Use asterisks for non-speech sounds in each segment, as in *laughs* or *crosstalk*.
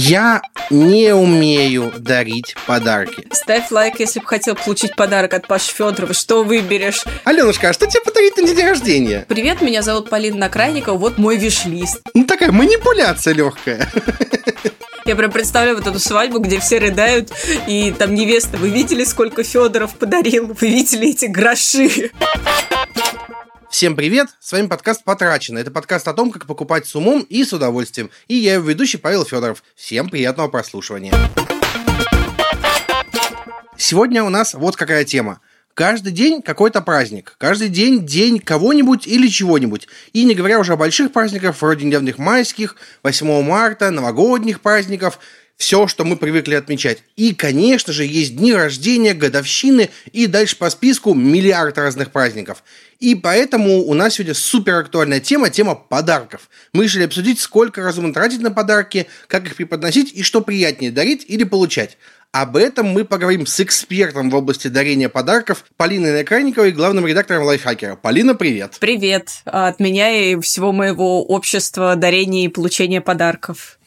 Я не умею дарить подарки. Ставь лайк, если бы хотел получить подарок от Паши Федорова. Что выберешь? Аленушка, а что тебе подарить на день рождения? Привет, меня зовут Полина Накрайникова. Вот мой виш-лист. Ну, такая манипуляция легкая. Я прям представляю вот эту свадьбу, где все рыдают, и там невеста, вы видели, сколько Федоров подарил? Вы видели эти гроши? Всем привет! С вами подкаст «Потрачено». Это подкаст о том, как покупать с умом и с удовольствием. И я его ведущий Павел Федоров. Всем приятного прослушивания. Сегодня у нас вот какая тема. Каждый день какой-то праздник. Каждый день день кого-нибудь или чего-нибудь. И не говоря уже о больших праздниках, вроде недавних майских, 8 марта, новогодних праздников – все, что мы привыкли отмечать. И, конечно же, есть дни рождения, годовщины и дальше по списку миллиард разных праздников. И поэтому у нас сегодня супер актуальная тема, тема подарков. Мы решили обсудить, сколько разумно тратить на подарки, как их преподносить и что приятнее дарить или получать. Об этом мы поговорим с экспертом в области дарения подарков Полиной Накрайниковой, главным редактором Лайфхакера. Полина, привет. Привет. От меня и всего моего общества дарения и получения подарков.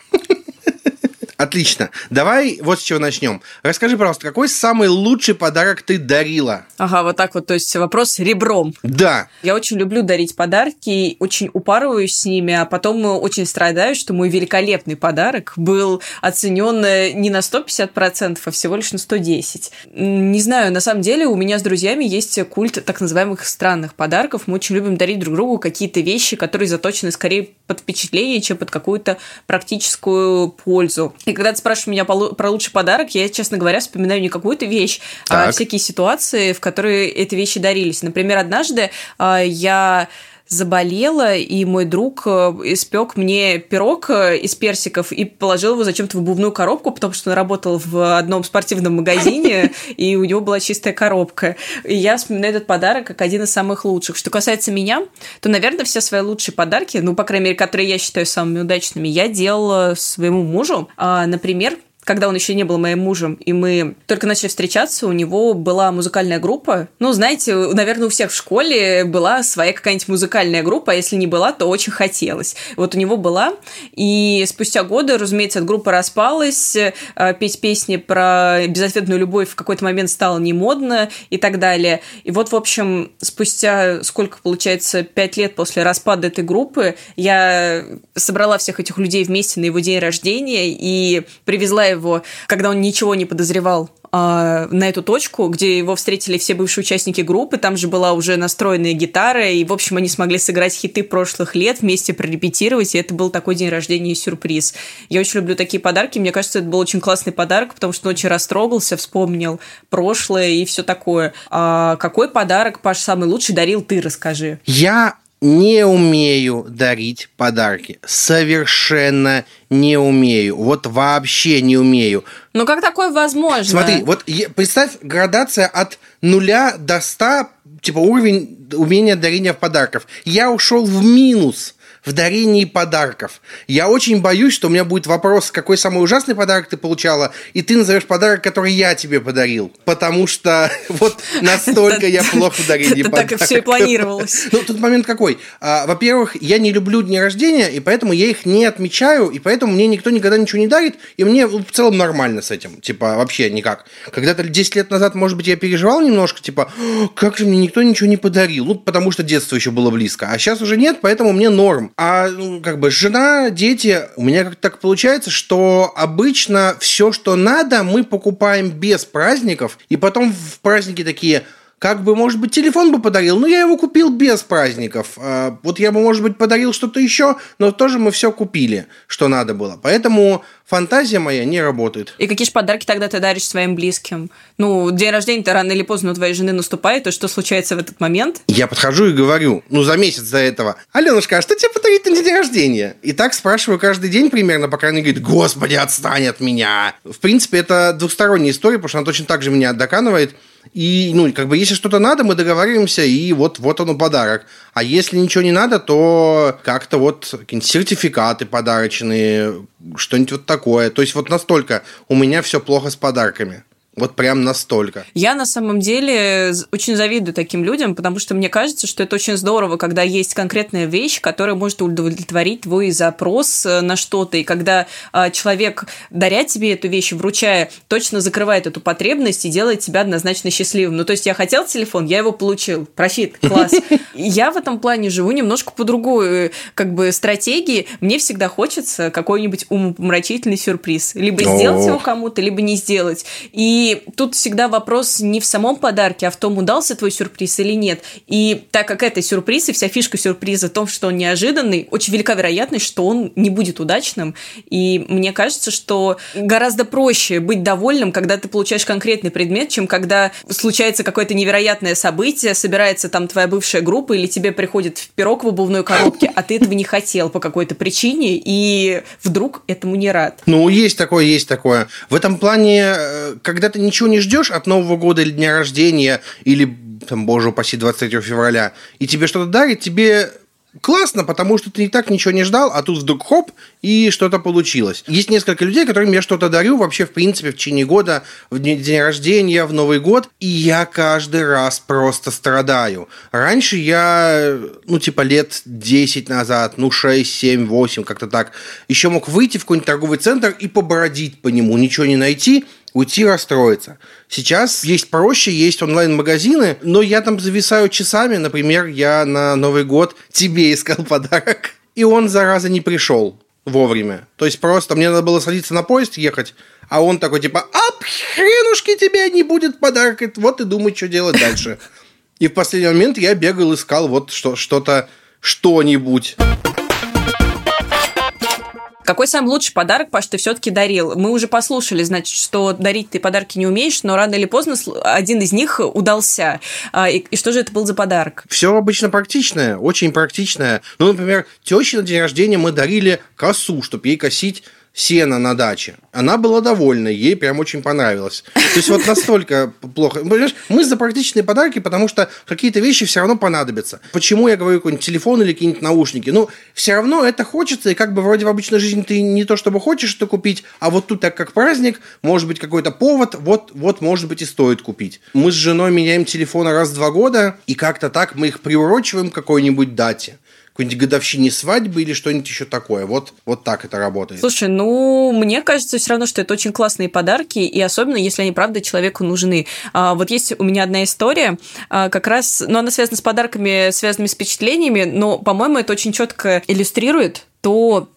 Отлично. Давай вот с чего начнем. Расскажи, пожалуйста, какой самый лучший подарок ты дарила? Ага, вот так вот, то есть вопрос ребром. Да. Я очень люблю дарить подарки, очень упарываюсь с ними, а потом очень страдаю, что мой великолепный подарок был оценен не на 150%, а всего лишь на 110%. Не знаю, на самом деле у меня с друзьями есть культ так называемых странных подарков. Мы очень любим дарить друг другу какие-то вещи, которые заточены скорее под впечатление, чем под какую-то практическую пользу. И когда ты спрашиваешь меня про лучший подарок, я, честно говоря, вспоминаю не какую-то вещь, а так. а всякие ситуации, в которые эти вещи дарились. Например, однажды а, я заболела, и мой друг э, испек мне пирог э, из персиков и положил его зачем-то в обувную коробку, потому что он работал в одном спортивном магазине, *laughs* и у него была чистая коробка. И я вспоминаю этот подарок как один из самых лучших. Что касается меня, то, наверное, все свои лучшие подарки, ну, по крайней мере, которые я считаю самыми удачными, я делала своему мужу. А, например, когда он еще не был моим мужем, и мы только начали встречаться, у него была музыкальная группа. Ну, знаете, наверное, у всех в школе была своя какая-нибудь музыкальная группа, а если не была, то очень хотелось. Вот у него была, и спустя годы, разумеется, эта группа распалась, э, петь песни про безответную любовь в какой-то момент стало не модно и так далее. И вот, в общем, спустя сколько, получается, пять лет после распада этой группы, я собрала всех этих людей вместе на его день рождения и привезла его, когда он ничего не подозревал а, на эту точку, где его встретили все бывшие участники группы. Там же была уже настроенная гитара, и, в общем, они смогли сыграть хиты прошлых лет, вместе прорепетировать, и это был такой день рождения и сюрприз. Я очень люблю такие подарки. Мне кажется, это был очень классный подарок, потому что он очень растрогался, вспомнил прошлое и все такое. А какой подарок, Паш, самый лучший дарил ты, расскажи. Я не умею дарить подарки. Совершенно не умею. Вот вообще не умею. Ну как такое возможно? Смотри, вот представь градация от нуля до ста, типа уровень умения дарения подарков. Я ушел в минус в дарении подарков. Я очень боюсь, что у меня будет вопрос, какой самый ужасный подарок ты получала, и ты назовешь подарок, который я тебе подарил. Потому что *laughs* вот настолько я плохо в дарении подарков. Так все и планировалось. *laughs* Ну, тут момент какой. А, во-первых, я не люблю дни рождения, и поэтому я их не отмечаю, и поэтому мне никто никогда ничего не дарит, и мне в целом нормально с этим. Типа, вообще никак. Когда-то 10 лет назад, может быть, я переживал немножко, типа, как же мне никто ничего не подарил? Ну, потому что детство еще было близко. А сейчас уже нет, поэтому мне норм. А ну, как бы жена, дети, у меня как-то так получается, что обычно все, что надо, мы покупаем без праздников, и потом в праздники такие – как бы, может быть, телефон бы подарил, но я его купил без праздников. А, вот я бы, может быть, подарил что-то еще, но тоже мы все купили, что надо было. Поэтому фантазия моя не работает. И какие же подарки тогда ты даришь своим близким? Ну, день рождения-то рано или поздно у твоей жены наступает, и что случается в этот момент? Я подхожу и говорю, ну, за месяц до этого, Аленушка, а что тебе подарить на день рождения? И так спрашиваю каждый день примерно, пока она говорит, господи, отстань от меня. В принципе, это двухсторонняя история, потому что она точно так же меня доканывает. И, ну, как бы, если что-то надо, мы договариваемся, и вот, вот оно подарок. А если ничего не надо, то как-то вот какие-нибудь сертификаты подарочные, что-нибудь вот такое. То есть вот настолько у меня все плохо с подарками. Вот прям настолько. Я на самом деле очень завидую таким людям, потому что мне кажется, что это очень здорово, когда есть конкретная вещь, которая может удовлетворить твой запрос э, на что-то. И когда э, человек, даря тебе эту вещь, вручая, точно закрывает эту потребность и делает тебя однозначно счастливым. Ну, то есть я хотел телефон, я его получил. Профит, класс. *laughs* Я в этом плане живу немножко по другой э, как бы стратегии. Мне всегда хочется какой-нибудь умопомрачительный сюрприз. Либо сделать его кому-то, либо не сделать. И и тут всегда вопрос не в самом подарке, а в том, удался твой сюрприз или нет. И так как это сюрприз, и вся фишка сюрприза в том, что он неожиданный, очень велика вероятность, что он не будет удачным. И мне кажется, что гораздо проще быть довольным, когда ты получаешь конкретный предмет, чем когда случается какое-то невероятное событие, собирается там твоя бывшая группа, или тебе приходит пирог в обувной коробке, а ты этого не хотел по какой-то причине, и вдруг этому не рад. Ну, есть такое, есть такое. В этом плане, э, когда ты ничего не ждешь от Нового года или дня рождения, или, там, боже упаси, 23 февраля, и тебе что-то дарит, тебе классно, потому что ты не так ничего не ждал, а тут вдруг хоп, и что-то получилось. Есть несколько людей, которым я что-то дарю вообще, в принципе, в течение года, в день рождения, в Новый год, и я каждый раз просто страдаю. Раньше я, ну, типа, лет 10 назад, ну, 6, 7, 8, как-то так, еще мог выйти в какой-нибудь торговый центр и побродить по нему, ничего не найти, уйти расстроиться. Сейчас есть проще, есть онлайн-магазины, но я там зависаю часами. Например, я на Новый год тебе искал *laughs* подарок, и он, зараза, не пришел вовремя. То есть просто мне надо было садиться на поезд, ехать, а он такой типа, а хренушки тебе не будет подарок, вот и думай, что делать дальше. И в последний момент я бегал, искал вот что, что-то, что-нибудь. Какой самый лучший подарок, Паш, ты все-таки дарил? Мы уже послушали, значит, что дарить ты подарки не умеешь, но рано или поздно один из них удался. А, и, и что же это был за подарок? Все обычно практичное, очень практичное. Ну, например, теще на день рождения мы дарили косу, чтобы ей косить сено на даче. Она была довольна, ей прям очень понравилось. То есть вот настолько плохо. Понимаешь, мы за практичные подарки, потому что какие-то вещи все равно понадобятся. Почему я говорю какой-нибудь телефон или какие-нибудь наушники? Ну, все равно это хочется, и как бы вроде в обычной жизни ты не то чтобы хочешь это купить, а вот тут так как праздник, может быть какой-то повод, вот, вот может быть и стоит купить. Мы с женой меняем телефоны раз в два года, и как-то так мы их приурочиваем к какой-нибудь дате какой-нибудь годовщине свадьбы или что-нибудь еще такое. Вот, вот так это работает. Слушай, ну, мне кажется все равно, что это очень классные подарки, и особенно, если они, правда, человеку нужны. А, вот есть у меня одна история, а, как раз, ну, она связана с подарками, связанными с впечатлениями, но, по-моему, это очень четко иллюстрирует то,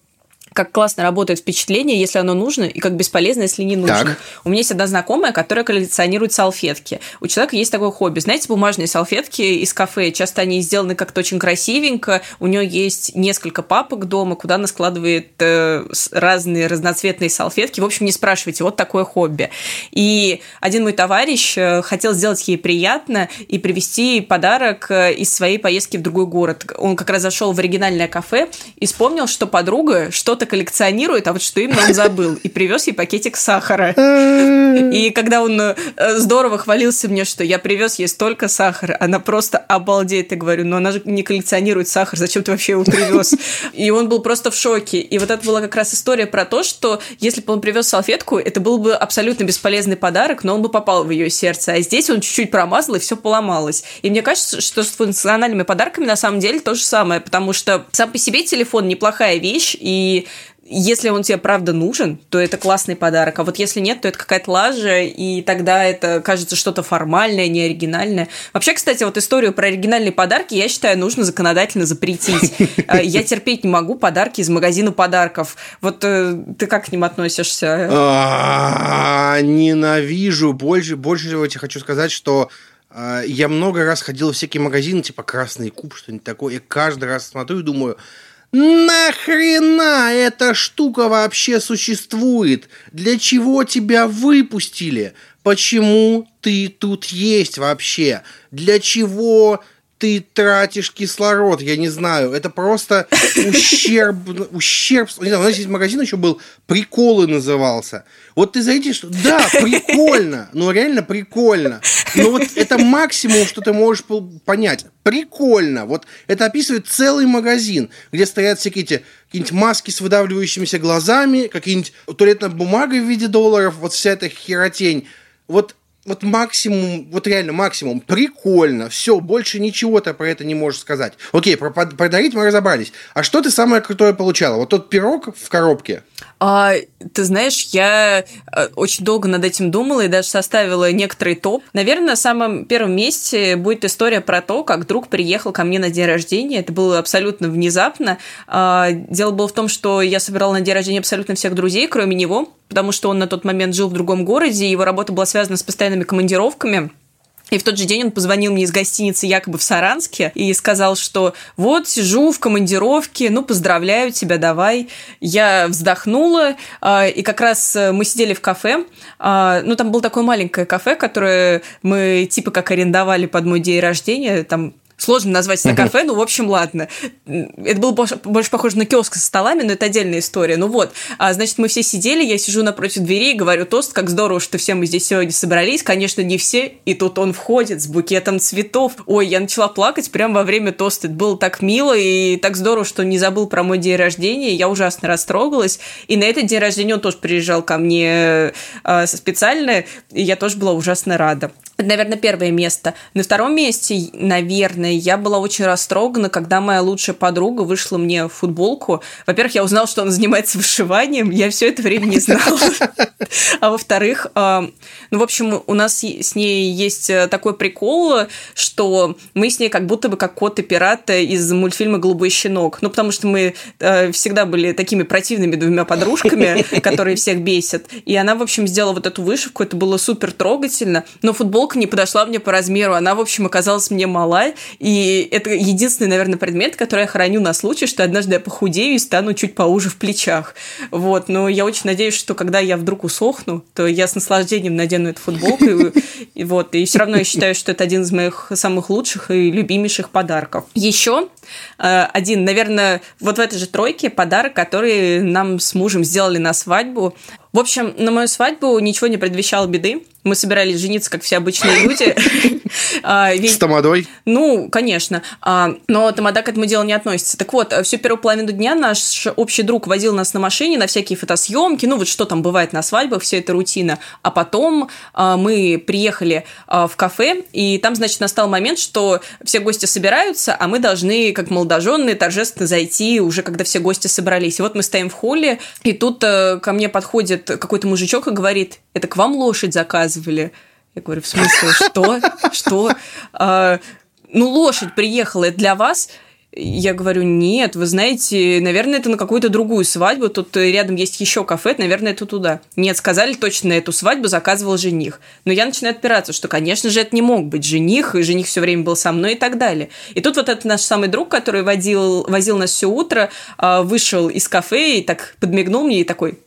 как классно работает впечатление, если оно нужно, и как бесполезно, если не нужно. Так. У меня есть одна знакомая, которая коллекционирует салфетки. У человека есть такое хобби. Знаете, бумажные салфетки из кафе, часто они сделаны как-то очень красивенько. У нее есть несколько папок дома, куда она складывает э, разные разноцветные салфетки. В общем, не спрашивайте, вот такое хобби. И один мой товарищ э, хотел сделать ей приятно и привезти подарок э, из своей поездки в другой город. Он как раз зашел в оригинальное кафе и вспомнил, что подруга что-то что-то коллекционирует, а вот что именно он забыл. И привез ей пакетик сахара. И когда он э, здорово хвалился мне, что я привез ей столько сахара, она просто обалдеет. Я говорю, ну она же не коллекционирует сахар, зачем ты вообще его привез? И он был просто в шоке. И вот это была как раз история про то, что если бы он привез салфетку, это был бы абсолютно бесполезный подарок, но он бы попал в ее сердце. А здесь он чуть-чуть промазал, и все поломалось. И мне кажется, что с функциональными подарками на самом деле то же самое, потому что сам по себе телефон неплохая вещь, и если он тебе правда нужен, то это классный подарок. А вот если нет, то это какая-то лажа, и тогда это кажется что-то формальное, неоригинальное. Вообще, кстати, вот историю про оригинальные подарки, я считаю, нужно законодательно запретить. *laughs* А, я терпеть не могу подарки из магазина подарков. Вот э, ты как к ним относишься? А, ненавижу. Больше, больше всего тебе хочу сказать, что а, я много раз ходил в всякие магазины, типа Красный Куб, что-нибудь такое, и каждый раз смотрю и думаю, Нахрена эта штука вообще существует? Для чего тебя выпустили? Почему ты тут есть вообще? Для чего ты тратишь кислород, я не знаю. Это просто *laughs* ущерб, ущерб. Не знаю, у нас есть магазин еще был, приколы назывался. Вот ты зайдешь, да, прикольно, ну реально прикольно. Но вот это максимум, что ты можешь понять. Прикольно. Вот это описывает целый магазин, где стоят всякие эти какие-нибудь маски с выдавливающимися глазами, какие-нибудь туалетная бумага в виде долларов, вот вся эта херотень вот вот максимум, вот реально максимум, прикольно, все, больше ничего ты про это не можешь сказать. Окей, про подарить мы разобрались. А что ты самое крутое получала? Вот тот пирог в коробке? А, ты знаешь, я э, очень долго над этим думала и даже составила некоторый топ. Наверное, на самом первом месте будет история про то, как друг приехал ко мне на день рождения. Это было абсолютно внезапно. А, дело было в том, что я собирала на день рождения абсолютно всех друзей, кроме него, потому что он на тот момент жил в другом городе, и его работа была связана с постоянными командировками. И в тот же день он позвонил мне из гостиницы якобы в Саранске и сказал, что вот сижу в командировке, ну поздравляю тебя, давай. Я вздохнула, а, и как раз э, мы сидели в кафе, а, ну там было такое маленькое кафе, которое мы типа как арендовали под мой день рождения, там Сложно назвать это кафе, ну, в общем, ладно. Это было больше, больше похоже на киоск со столами, но это отдельная история. Ну вот, а, значит, мы все сидели, я сижу напротив двери и говорю, тост, как здорово, что все мы здесь сегодня собрались. Конечно, не все, и тут он входит с букетом цветов. Ой, я начала плакать прямо во время тоста. Это было так мило и так здорово, что не забыл про мой день рождения. Я ужасно растрогалась. И на этот день рождения он тоже приезжал ко мне э, специально, и я тоже была ужасно рада. Наверное, первое место. На втором месте, наверное, я была очень растрогана, когда моя лучшая подруга вышла мне в футболку. Во-первых, я узнала, что она занимается вышиванием. Я все это время не знала. А во-вторых, а, ну, в общем, у нас с ней есть э, такой прикол, что мы с ней как будто бы как кот и пират из мультфильма «Голубой щенок». Ну, потому что мы э, всегда были такими противными двумя подружками, которые всех бесят. И она, в общем, сделала вот эту вышивку. Это было супер трогательно. Но футбол футболка не подошла мне по размеру. Она, в общем, оказалась мне мала. И это единственный, наверное, предмет, который я храню на случай, что однажды я похудею и стану чуть поуже в плечах. Вот. Но я очень надеюсь, что когда я вдруг усохну, то я с наслаждением надену эту футболку. И, *laughs* и вот. И все равно я считаю, что это один из моих самых лучших и любимейших подарков. Еще э, один, наверное, вот в этой же тройке подарок, который нам с мужем сделали на свадьбу. В общем, на мою свадьбу ничего не предвещало беды. Мы собирались жениться, как все обычные люди. *laughs* А, С тамадой? Ну, конечно. А, но тамада к этому делу не относится. Так вот, всю первую половину дня наш общий друг возил нас на машине на всякие фотосъемки, ну вот что там бывает на свадьбах, все это рутина. А потом а, мы приехали в кафе, и там, значит, настал момент, что все гости собираются, а мы должны, как молодоженные, торжественно зайти уже, когда все гости собрались. И вот мы стоим в холле, и тут э, ко мне подходит какой-то мужичок и говорит, это к вам лошадь заказывали. Я говорю, в смысле, что? Что? А, ну, лошадь приехала, это для вас? Я говорю, нет, вы знаете, наверное, это на какую-то другую свадьбу, тут рядом есть еще кафе, наверное, это туда. Нет, сказали точно, эту свадьбу заказывал жених. Но я начинаю отпираться, что, конечно же, это не мог быть жених, и жених все время был со мной и так далее. И тут вот этот наш самый друг, который водил, возил нас все утро, а, вышел из кафе и так подмигнул мне и такой...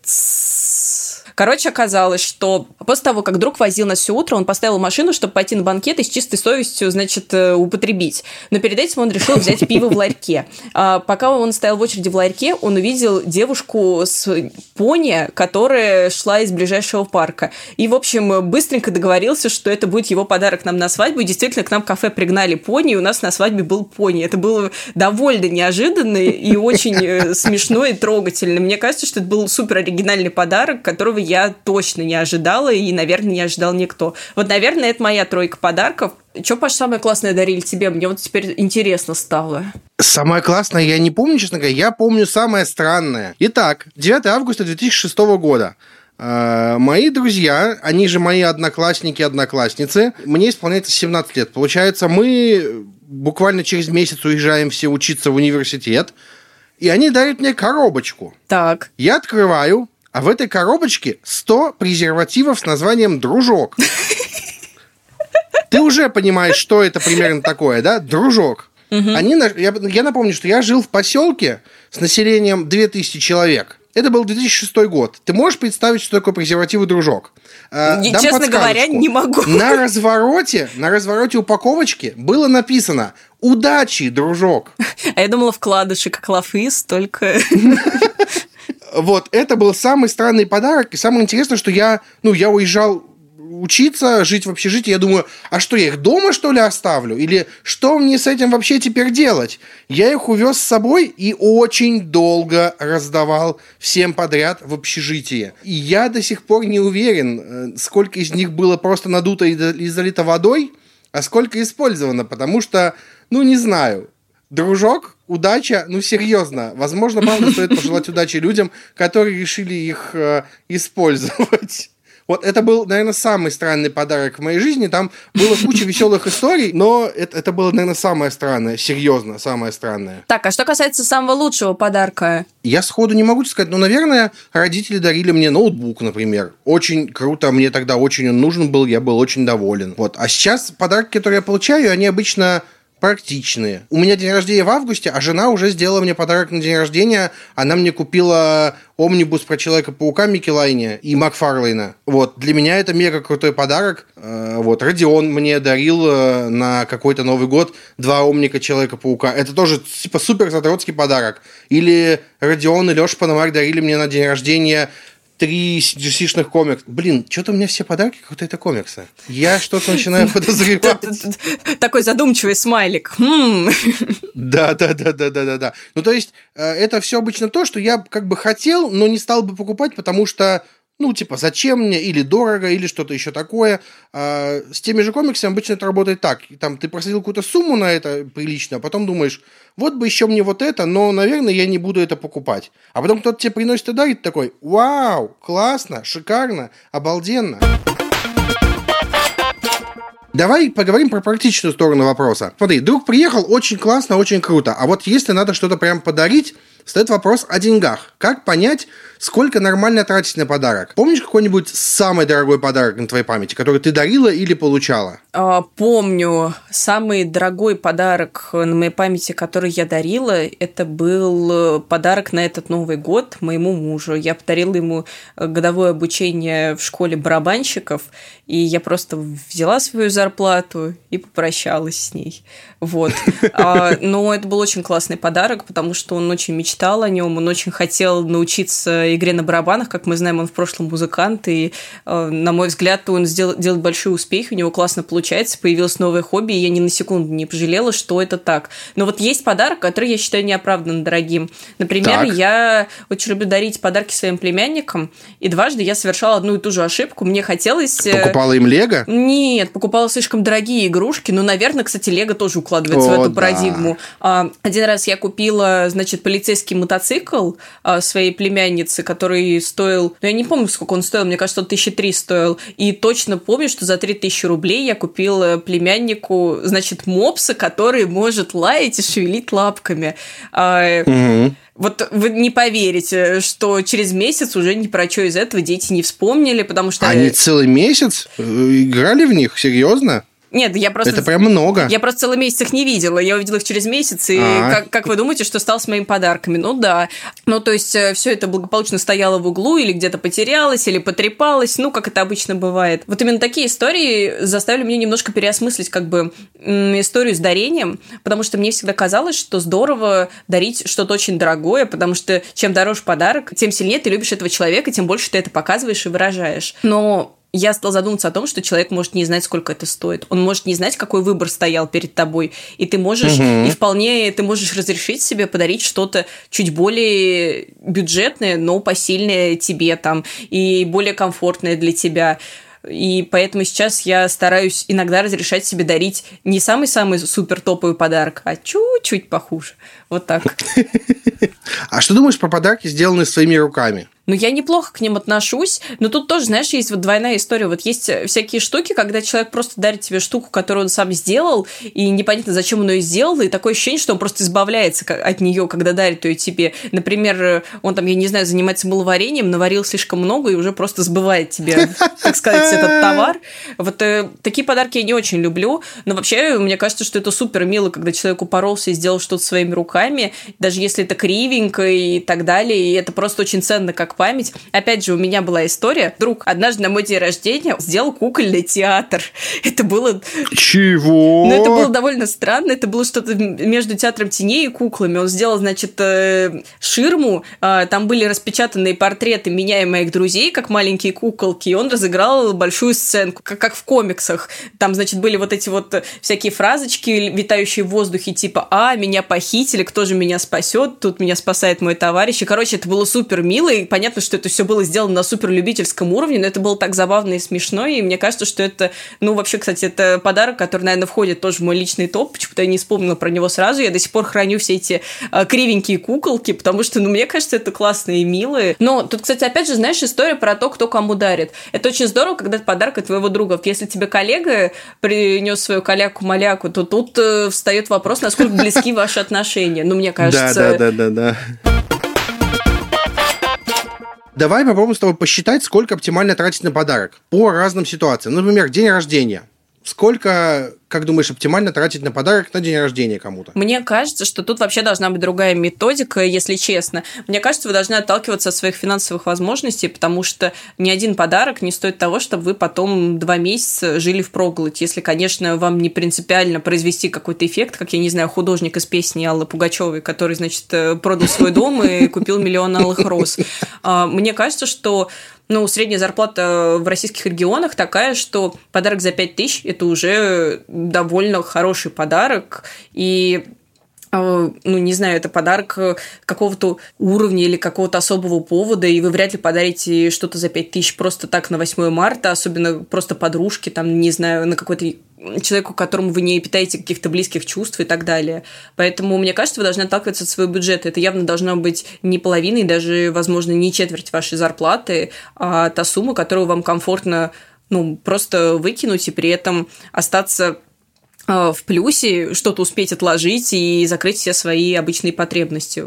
Короче, оказалось, что после того, как друг возил нас все утро, он поставил машину, чтобы пойти на банкет и с чистой совестью, значит, э, употребить. Но перед этим он решил взять пиво в ларьке. А пока он стоял в очереди в ларьке, он увидел девушку с пони, которая шла из ближайшего парка. И, в общем, быстренько договорился, что это будет его подарок нам на свадьбу. И действительно, к нам в кафе пригнали пони, и у нас на свадьбе был пони. Это было довольно неожиданно и очень э, смешно и трогательно. Мне кажется, что это был супер оригинальный подарок, которого я точно не ожидала, и, наверное, не ожидал никто. Вот, наверное, это моя тройка подарков. Что, Паш, самое классное дарили тебе? Мне вот теперь интересно стало. Самое классное я не помню, честно говоря. Я помню самое странное. Итак, 9 августа 2006 года. Uh, мои друзья, они же мои одноклассники, одноклассницы, мне исполняется 17 лет. Получается, мы буквально через месяц уезжаем все учиться в университет, и они дарят мне коробочку. Так. Я открываю, а в этой коробочке 100 презервативов с названием «Дружок». Ты уже понимаешь, что это примерно такое, да? Дружок. Угу. Они, я, я напомню, что я жил в поселке с населением 2000 человек. Это был 2006 год. Ты можешь представить, что такое презервативы дружок? Дам Честно говоря, не могу. На развороте, на развороте упаковочки было написано «Удачи, дружок». А я думала, вкладыши, как лафис, только... *laughs* Вот, это был самый странный подарок. И самое интересное, что я, ну, я уезжал учиться, жить в общежитии. Я думаю, а что, я их дома, что ли, оставлю? Или что мне с этим вообще теперь делать? Я их увез с собой и очень долго раздавал всем подряд в общежитие. И я до сих пор не уверен, э, сколько из них было просто надуто и залито водой, а сколько использовано, потому что, ну, не знаю, дружок, удача, ну серьезно, возможно, правда стоит пожелать удачи людям, которые решили их э, использовать. Вот это был, наверное, самый странный подарок в моей жизни. Там было куча веселых историй, но это, это было, наверное, самое странное, серьезно, самое странное. Так, а что касается самого лучшего подарка? Я сходу не могу сказать, но, наверное, родители дарили мне ноутбук, например. Очень круто, мне тогда очень он нужен был, я был очень доволен. Вот. А сейчас подарки, которые я получаю, они обычно практичные. У меня день рождения в августе, а жена уже сделала мне подарок на день рождения. Она мне купила омнибус про Человека-паука Микки Лайне и Макфарлейна. Вот, для меня это мега крутой подарок. Э, вот, Родион мне дарил э, на какой-то Новый год два омника Человека-паука. Это тоже, типа, супер задротский подарок. Или Родион и Леша Пономарь дарили мне на день рождения три DC-шных комикса. Блин, что-то у меня все подарки какого-то это комикса. Я что-то начинаю *laughs* подозревать. Такой задумчивый смайлик. Хм. Да, да, да, да, да, да, да. Ну, то есть, э, это все обычно то, что я как бы хотел, но не стал бы покупать, потому что ну, типа, зачем мне, или дорого, или что-то еще такое. А, с теми же комиксами обычно это работает так. Там ты просадил какую-то сумму на это прилично, а потом думаешь, вот бы еще мне вот это, но, наверное, я не буду это покупать. А потом кто-то тебе приносит и дарит такой, вау, классно, шикарно, обалденно. Давай поговорим про практичную сторону вопроса. Смотри, друг приехал, очень классно, очень круто. А вот если надо что-то прям подарить, встает вопрос о деньгах. Как понять, сколько нормально тратить на подарок? Помнишь какой-нибудь самый дорогой подарок на твоей памяти, который ты дарила или получала? А, помню. Самый дорогой подарок на моей памяти, который я дарила, это был подарок на этот Новый год моему мужу. Я подарила ему годовое обучение в школе барабанщиков, и я просто взяла свою зарплату и попрощалась с ней. Вот. А, но это был очень классный подарок, потому что он очень мечтал о нем, он очень хотел научиться игре на барабанах. Как мы знаем, он в прошлом музыкант, и, а, на мой взгляд, он сделал, делает большие успехи, у него классно получается, появилось новое хобби, и я ни на секунду не пожалела, что это так. Но вот есть подарок, который я считаю неоправданно дорогим. Например, так. я очень люблю дарить подарки своим племянникам, и дважды я совершала одну и ту же ошибку. Мне хотелось... Э, покупала им лего? Нет, покупала слишком дорогие игрушки, но, наверное, кстати, лего тоже укладывается О, в эту да. парадигму. А, один раз я купила, значит, полицейский мотоцикл а, своей племяннице, который стоил, ну, я не помню, сколько он стоил, мне кажется, он тысячи три стоил. И точно помню, что за три тысячи рублей я купила племяннику, значит, мопса, который может лаять и шевелить лапками. Угу. Вот вы не поверите, что через месяц уже ни про что из этого дети не вспомнили, потому что... Они целый месяц э, играли в них? Серьезно? Нет, я просто... Это прям много. Я просто целый месяц их не видела. Я увидела их через месяц, и а. как, как вы думаете, что стало с моими подарками? Ну да. Ну, то есть, э, все это благополучно стояло в углу, или где-то потерялось, или потрепалось, ну, как это обычно бывает. Вот именно такие истории заставили меня немножко переосмыслить как бы историю с дарением, потому что мне всегда казалось, что здорово дарить что-то очень дорогое, потому что чем дороже подарок, тем сильнее ты любишь этого человека, тем больше ты это показываешь и выражаешь. Но я стал задумываться о том, что человек может не знать, сколько это стоит. Он может не знать, какой выбор стоял перед тобой. И ты можешь, угу. и вполне ты можешь разрешить себе подарить что-то чуть более бюджетное, но посильное тебе там, и более комфортное для тебя. И поэтому сейчас я стараюсь иногда разрешать себе дарить не самый-самый супер топовый подарок, а чуть-чуть похуже. Вот так. *laughs* А что думаешь про подарки, сделанные своими руками? Ну, я неплохо к ним отношусь, но тут тоже, знаешь, есть вот двойная история. Вот есть всякие штуки, когда человек просто дарит тебе штуку, которую он сам сделал, и непонятно, зачем он ее сделал, и такое ощущение, что он просто избавляется от нее, когда дарит ее тебе. Например, он там, я не знаю, занимается мыловарением, наварил слишком много и уже просто сбывает тебе, так сказать, этот товар. Вот э, такие подарки я не очень люблю, но вообще мне кажется, что это супер мило, когда человек упоролся и сделал что-то своими руками, даже если это кривенько и так далее, и это просто очень ценно как память. Опять же, у меня была история. Друг однажды на мой день рождения сделал кукольный театр. *laughs* Это было... Чего? Ну, это было довольно странно. Это было что-то между театром теней и куклами. Он сделал, значит, э, ширму. А, там были распечатанные портреты меня и моих друзей, как маленькие куколки. И он разыграл большую сценку, как в комиксах. Там, значит, были вот эти вот всякие фразочки, витающие в воздухе, типа «А, меня похитили, кто же меня спасет? Тут меня спасает мой товарищ». И, короче, это было супер мило, и понятно, что это все было сделано на супер любительском уровне, но это было так забавно и смешно, и мне кажется, что это, ну, вообще, кстати, это подарок, который, наверное, входит тоже в мой личный топ, почему-то я не вспомнила про него сразу, я до сих пор храню все эти а, кривенькие куколки, потому что, ну, мне кажется, это классные и милые. Но тут, кстати, опять же, знаешь, история про то, кто кому дарит. Это очень здорово, когда это подарок от твоего друга. Если тебе коллега принес свою коляку-маляку, то тут э, встает вопрос, насколько близки ваши отношения. Ну, мне кажется... Да, да, да, да, да. Давай попробуем с тобой посчитать, сколько оптимально тратить на подарок по разным ситуациям. Например, день рождения. Сколько, как думаешь, оптимально тратить на подарок на день рождения кому-то? Мне кажется, что тут вообще должна быть другая методика, если честно. Мне кажется, вы должны отталкиваться от своих финансовых возможностей, потому что ни один подарок не стоит того, чтобы вы потом два месяца жили в проголодь. Если, конечно, вам не принципиально произвести какой-то эффект, как, я не знаю, художник из песни Аллы Пугачевой, который, значит, э, продал свой дом и купил миллион алых роз. А, мне кажется, что ну, средняя зарплата в российских регионах такая, что подарок за 5 тысяч – это уже довольно хороший подарок, и э, ну, не знаю, это подарок какого-то уровня или какого-то особого повода, и вы вряд ли подарите что-то за 5 тысяч просто так на 8 марта, особенно просто подружке, там, не знаю, на какой-то человеку, которому вы не питаете каких-то близких чувств и так далее. Поэтому, мне кажется, вы должны отталкиваться от своего бюджета. Это явно должно быть не половина даже, возможно, не четверть вашей зарплаты, а та сумма, которую вам комфортно ну, просто выкинуть и при этом остаться в плюсе, что-то успеть отложить и закрыть все свои обычные потребности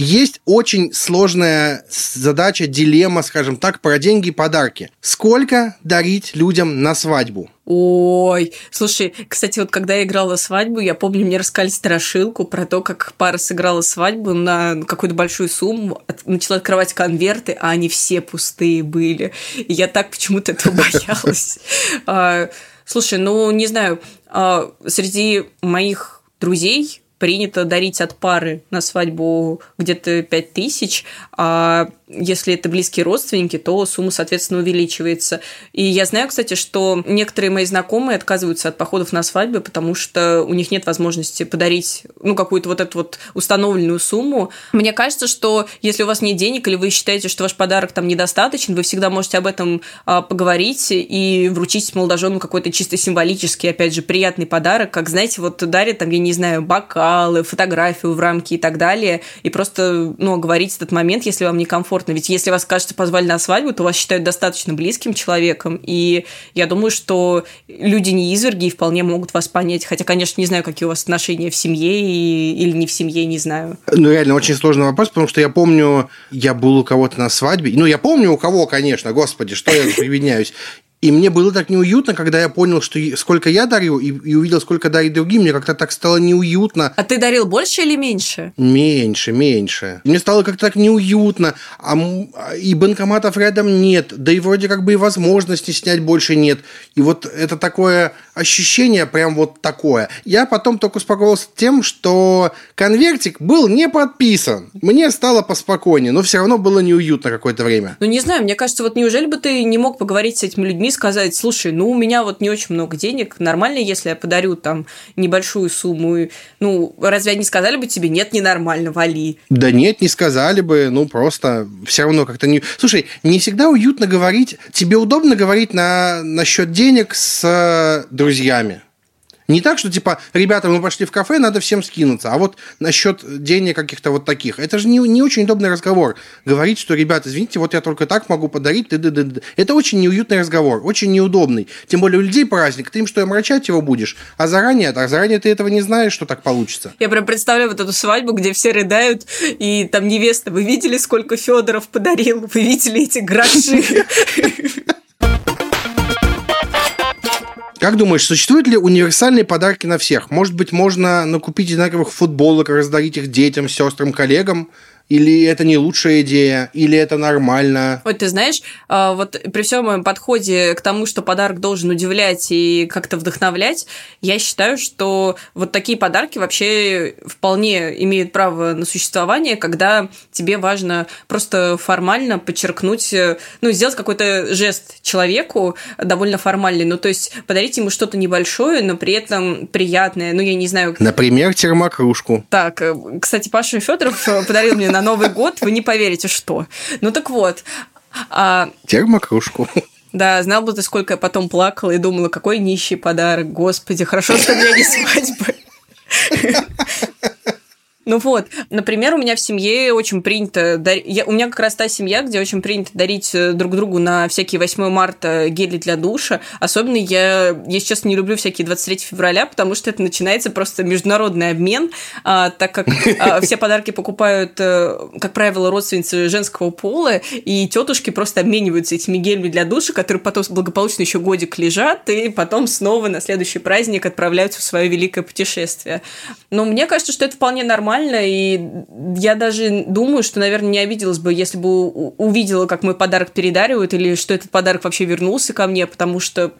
есть очень сложная задача, дилемма, скажем так, про деньги и подарки. Сколько дарить людям на свадьбу? Ой, слушай, кстати, вот когда я играла свадьбу, я помню, мне рассказали страшилку про то, как пара сыграла свадьбу на какую-то большую сумму, начала открывать конверты, а они все пустые были. И я так почему-то этого боялась. А, слушай, ну, не знаю, а, среди моих друзей принято дарить от пары на свадьбу где-то 5 тысяч, а если это близкие родственники, то сумма, соответственно, увеличивается. И я знаю, кстати, что некоторые мои знакомые отказываются от походов на свадьбы, потому что у них нет возможности подарить, ну, какую-то вот эту вот установленную сумму. Мне кажется, что если у вас нет денег или вы считаете, что ваш подарок там недостаточен, вы всегда можете об этом а, поговорить и вручить молодожену какой-то чисто символический, опять же, приятный подарок, как, знаете, вот дарят там, я не знаю, бокалы, фотографию в рамке и так далее, и просто, ну, говорить этот момент, если вам некомфортно комфортно. Ведь если вас, кажется, позвали на свадьбу, то вас считают достаточно близким человеком. И я думаю, что люди не изверги и вполне могут вас понять. Хотя, конечно, не знаю, какие у вас отношения в семье и... или не в семье, не знаю. Ну, реально, очень сложный вопрос, потому что я помню, я был у кого-то на свадьбе. Ну, я помню у кого, конечно, господи, что я привиняюсь. И мне было так неуютно, когда я понял, что сколько я дарю, и, и увидел, сколько дарит другим, мне как-то так стало неуютно. А ты дарил больше или меньше? Меньше, меньше. Мне стало как-то так неуютно, а, и банкоматов рядом нет, да и вроде как бы и возможности снять больше нет. И вот это такое ощущение прям вот такое. Я потом только успокоился тем, что конвертик был не подписан. Мне стало поспокойнее, но все равно было неуютно какое-то время. Ну, не знаю, мне кажется, вот неужели бы ты не мог поговорить с этими людьми, людьми сказать, слушай, ну, у меня вот не очень много денег, нормально, если я подарю там небольшую сумму? Ну, разве они сказали бы тебе, нет, ненормально, вали? Да нет, не сказали бы, ну, просто все равно как-то не... Слушай, не всегда уютно говорить, тебе удобно говорить на, насчет денег с э, друзьями. Не так, что типа, ребята, мы пошли в кафе, надо всем скинуться. А вот насчет денег каких-то вот таких. Это же не, не очень удобный разговор. Говорить, что, ребята, извините, вот я только так могу подарить. Ды -ды -ды Это очень неуютный разговор, очень неудобный. Тем более у людей праздник, ты им что, омрачать его будешь? А заранее, а заранее ты этого не знаешь, что так получится. Я прям представляю вот эту свадьбу, где все рыдают, и там невеста, вы видели, сколько Федоров подарил? Вы видели эти гроши? *laughs* Как думаешь, существуют ли универсальные подарки на всех? Может быть, можно накупить одинаковых футболок, раздарить их детям, сестрам, коллегам? Или это не лучшая идея, или это нормально. Вот ты знаешь, а, вот при всем моем подходе к тому, что подарок должен удивлять и как-то вдохновлять, я считаю, что вот такие подарки вообще вполне имеют право на существование, когда тебе важно просто формально подчеркнуть, э, ну, сделать какой-то жест человеку довольно формальный, ну, то есть подарить ему что-то небольшое, но при этом приятное, ну, я не знаю. Например, термокружку. Так, э, кстати, Паша Федоров э, подарил мне на Новый год, вы не поверите, что. Ну так вот. А... Термокружку. Да, знал бы ты, сколько я потом плакала и думала, какой нищий подарок, господи, хорошо, что у меня не свадьба. Ну вот, например, у меня в семье очень принято... Дар... Я... У меня как раз та семья, где очень принято дарить э, друг другу на всякие 8 марта гели для душа. Особенно я, я сейчас не люблю всякие 23 февраля, потому что это начинается просто международный обмен, а, так как а, все подарки покупают, а, как правило, родственницы женского пола, и тетушки просто обмениваются этими гелями для душа, которые потом благополучно еще годик лежат, и потом снова на следующий праздник отправляются в свое великое путешествие. Но мне кажется, что это вполне нормально, нормально, и я даже думаю, что, наверное, не обиделась бы, если бы увидела, как мой подарок передаривают, или что этот подарок вообще вернулся ко мне, потому что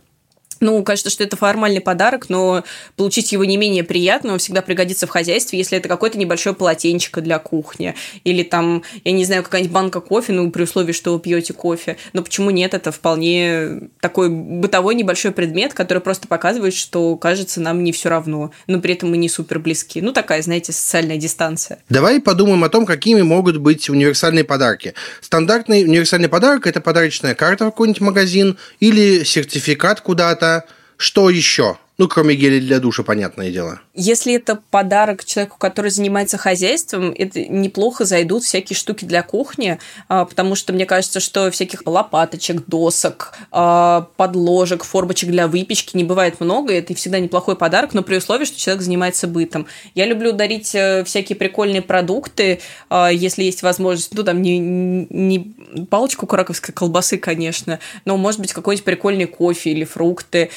ну, кажется, что это формальный подарок, но получить его не менее приятно, он всегда пригодится в хозяйстве, если это какое-то небольшое полотенчико для кухни, или там, я не знаю, какая-нибудь банка кофе, ну, при условии, что вы пьете кофе. Но почему нет? Это вполне такой бытовой небольшой предмет, который просто показывает, что, кажется, нам не все равно, но при этом мы не супер близки. Ну, такая, знаете, социальная дистанция. Давай подумаем о том, какими могут быть универсальные подарки. Стандартный универсальный подарок – это подарочная карта в какой-нибудь магазин или сертификат куда-то, что еще? Ну, кроме геля для душа, понятное дело. Если это подарок человеку, который занимается хозяйством, это неплохо зайдут всякие штуки для кухни, а, потому что мне кажется, что всяких лопаточек, досок, а, подложек, формочек для выпечки не бывает много, это всегда неплохой подарок, но при условии, что человек занимается бытом. Я люблю дарить э, всякие прикольные продукты, а, если есть возможность, ну, там, не, не палочку краковской колбасы, конечно, но, может быть, какой-нибудь прикольный кофе или фрукты,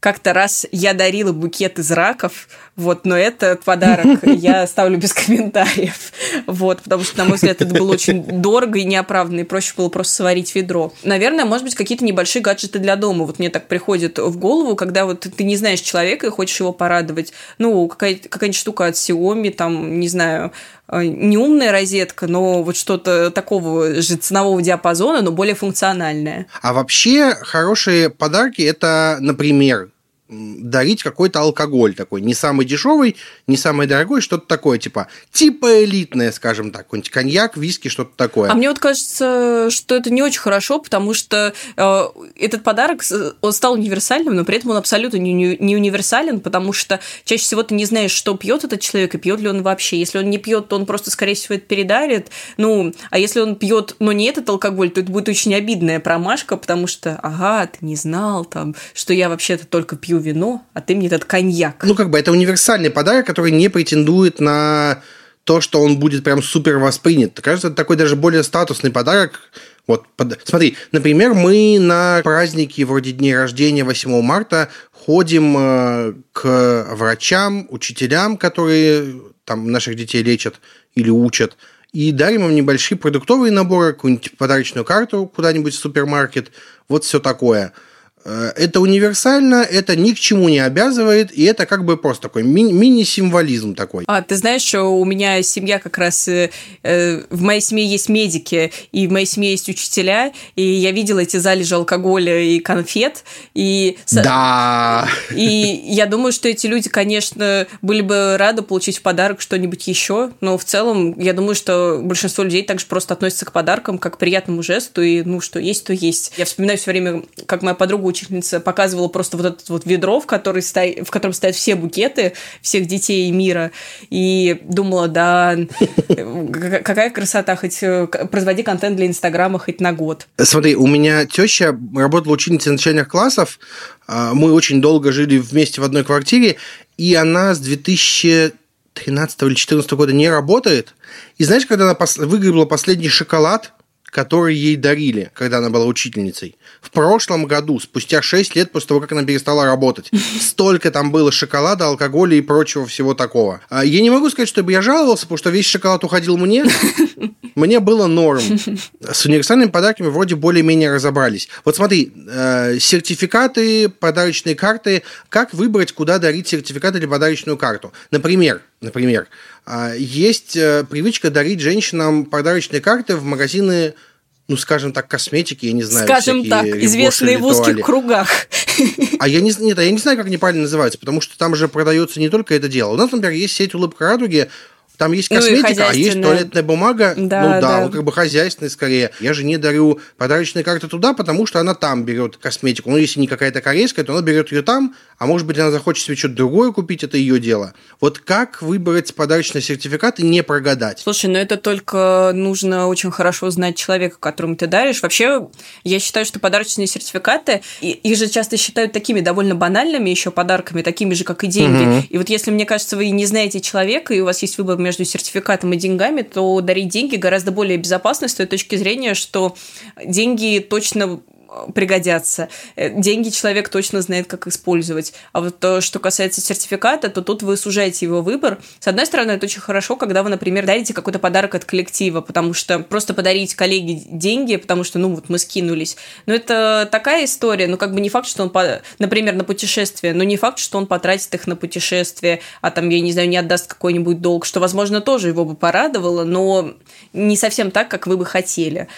как-то раз я дарила букет из раков, вот, но этот подарок. Я ставлю без комментариев, вот, потому что, на мой взгляд, это было очень дорого и неоправданно, и проще было просто сварить ведро. Наверное, может быть, какие-то небольшие гаджеты для дома, вот мне так приходит в голову, когда вот ты не знаешь человека и хочешь его порадовать, ну, какая-нибудь какая штука от Xiaomi, там, не знаю, э, не умная розетка, но вот что-то такого же ценового диапазона, но более функциональное. А вообще хорошие подарки это, например, дарить какой-то алкоголь такой, не самый дешевый, не самый дорогой, что-то такое, типа, типа элитное, скажем так, какой-нибудь коньяк, виски, что-то такое. А мне вот кажется, что это не очень хорошо, потому что э, этот подарок, он стал универсальным, но при этом он абсолютно не, не универсален, потому что чаще всего ты не знаешь, что пьет этот человек и пьет ли он вообще. Если он не пьет, то он просто, скорее всего, это передарит. Ну, а если он пьет, но не этот алкоголь, то это будет очень обидная промашка, потому что, ага, ты не знал там, что я вообще-то только пью вино, а ты мне этот коньяк. Ну, как бы это универсальный подарок, который не претендует на то, что он будет прям супер воспринят. Кажется, это такой даже более статусный подарок. Вот, под... смотри, например, мы на праздники вроде дней рождения 8 марта ходим э, к врачам, учителям, которые там наших детей лечат или учат, и дарим им небольшие продуктовые наборы, какую-нибудь подарочную карту куда-нибудь в супермаркет, вот все такое – это универсально, это ни к чему не обязывает, и это как бы просто такой ми- мини-символизм такой. А, ты знаешь, что у меня семья как раз... Э, э, в моей семье есть медики, и в моей семье есть учителя, и я видела эти залежи алкоголя и конфет, и... Да! И я думаю, что эти люди, конечно, были бы рады получить в подарок что-нибудь еще, но в целом я думаю, что большинство людей также просто относятся к подаркам как к приятному жесту, и ну, что есть, то есть. Я вспоминаю все время, как моя подруга учительница показывала просто вот это вот ведро, в, который сто... в котором стоят все букеты всех детей мира, и думала, да, *laughs* какая красота, хоть э, производи контент для Инстаграма хоть на год. Смотри, у меня теща работала ученицей начальных классов, а, мы очень долго жили вместе в одной квартире, и она с 2013 или 2014 года не работает. И знаешь, когда она выиграла последний шоколад, которые ей дарили, когда она была учительницей. В прошлом году, спустя 6 лет после того, как она перестала работать, *laughs* столько там было шоколада, алкоголя и прочего всего такого. А я не могу сказать, чтобы я жаловался, потому что весь шоколад уходил мне. *laughs* Мне было норм. *laughs* С универсальными подарками вроде более-менее разобрались. Вот смотри, э, сертификаты, подарочные карты. Как выбрать, куда дарить сертификат или подарочную карту? Например, например, э, есть э, привычка дарить женщинам подарочные карты в магазины ну, скажем так, косметики, я не знаю. Скажем так, известные в узких кругах. А я не, нет, я не знаю, как они правильно называются, потому что там же продается не только это дело. У нас, например, есть сеть «Улыбка радуги», там есть ну косметика, ну, а есть туалетная бумага. Да, ну да, да, ну как бы хозяйственная скорее. Я же не дарю подарочные карты туда, потому что она там берет косметику. Ну, если не какая-то корейская, то она берет ее там, а может быть, она захочет себе что-то другое купить, это ее дело. Вот как выбрать подарочный сертификат и не прогадать? Слушай, ну это только нужно очень хорошо знать человека, которому ты даришь. Вообще, я считаю, что подарочные сертификаты, их же часто считают такими довольно банальными еще подарками, такими же, как и деньги. Угу. И вот если, мне кажется, вы не знаете человека, и у вас есть выбор между сертификатом и деньгами, то дарить деньги гораздо более безопасно с той точки зрения, что деньги точно пригодятся. Э, деньги человек точно знает, как использовать. А вот то, что касается сертификата, то тут вы сужаете его выбор. С одной стороны, это очень хорошо, когда вы, например, дарите какой-то подарок от коллектива, потому что просто подарить коллеге деньги, потому что, ну, вот мы скинулись. Но это такая история, ну, как бы не факт, что он, например, на путешествие, но не факт, что он потратит их на путешествие, а там, я не знаю, не отдаст какой-нибудь долг, что, возможно, тоже его бы порадовало, но не совсем так, как вы бы хотели.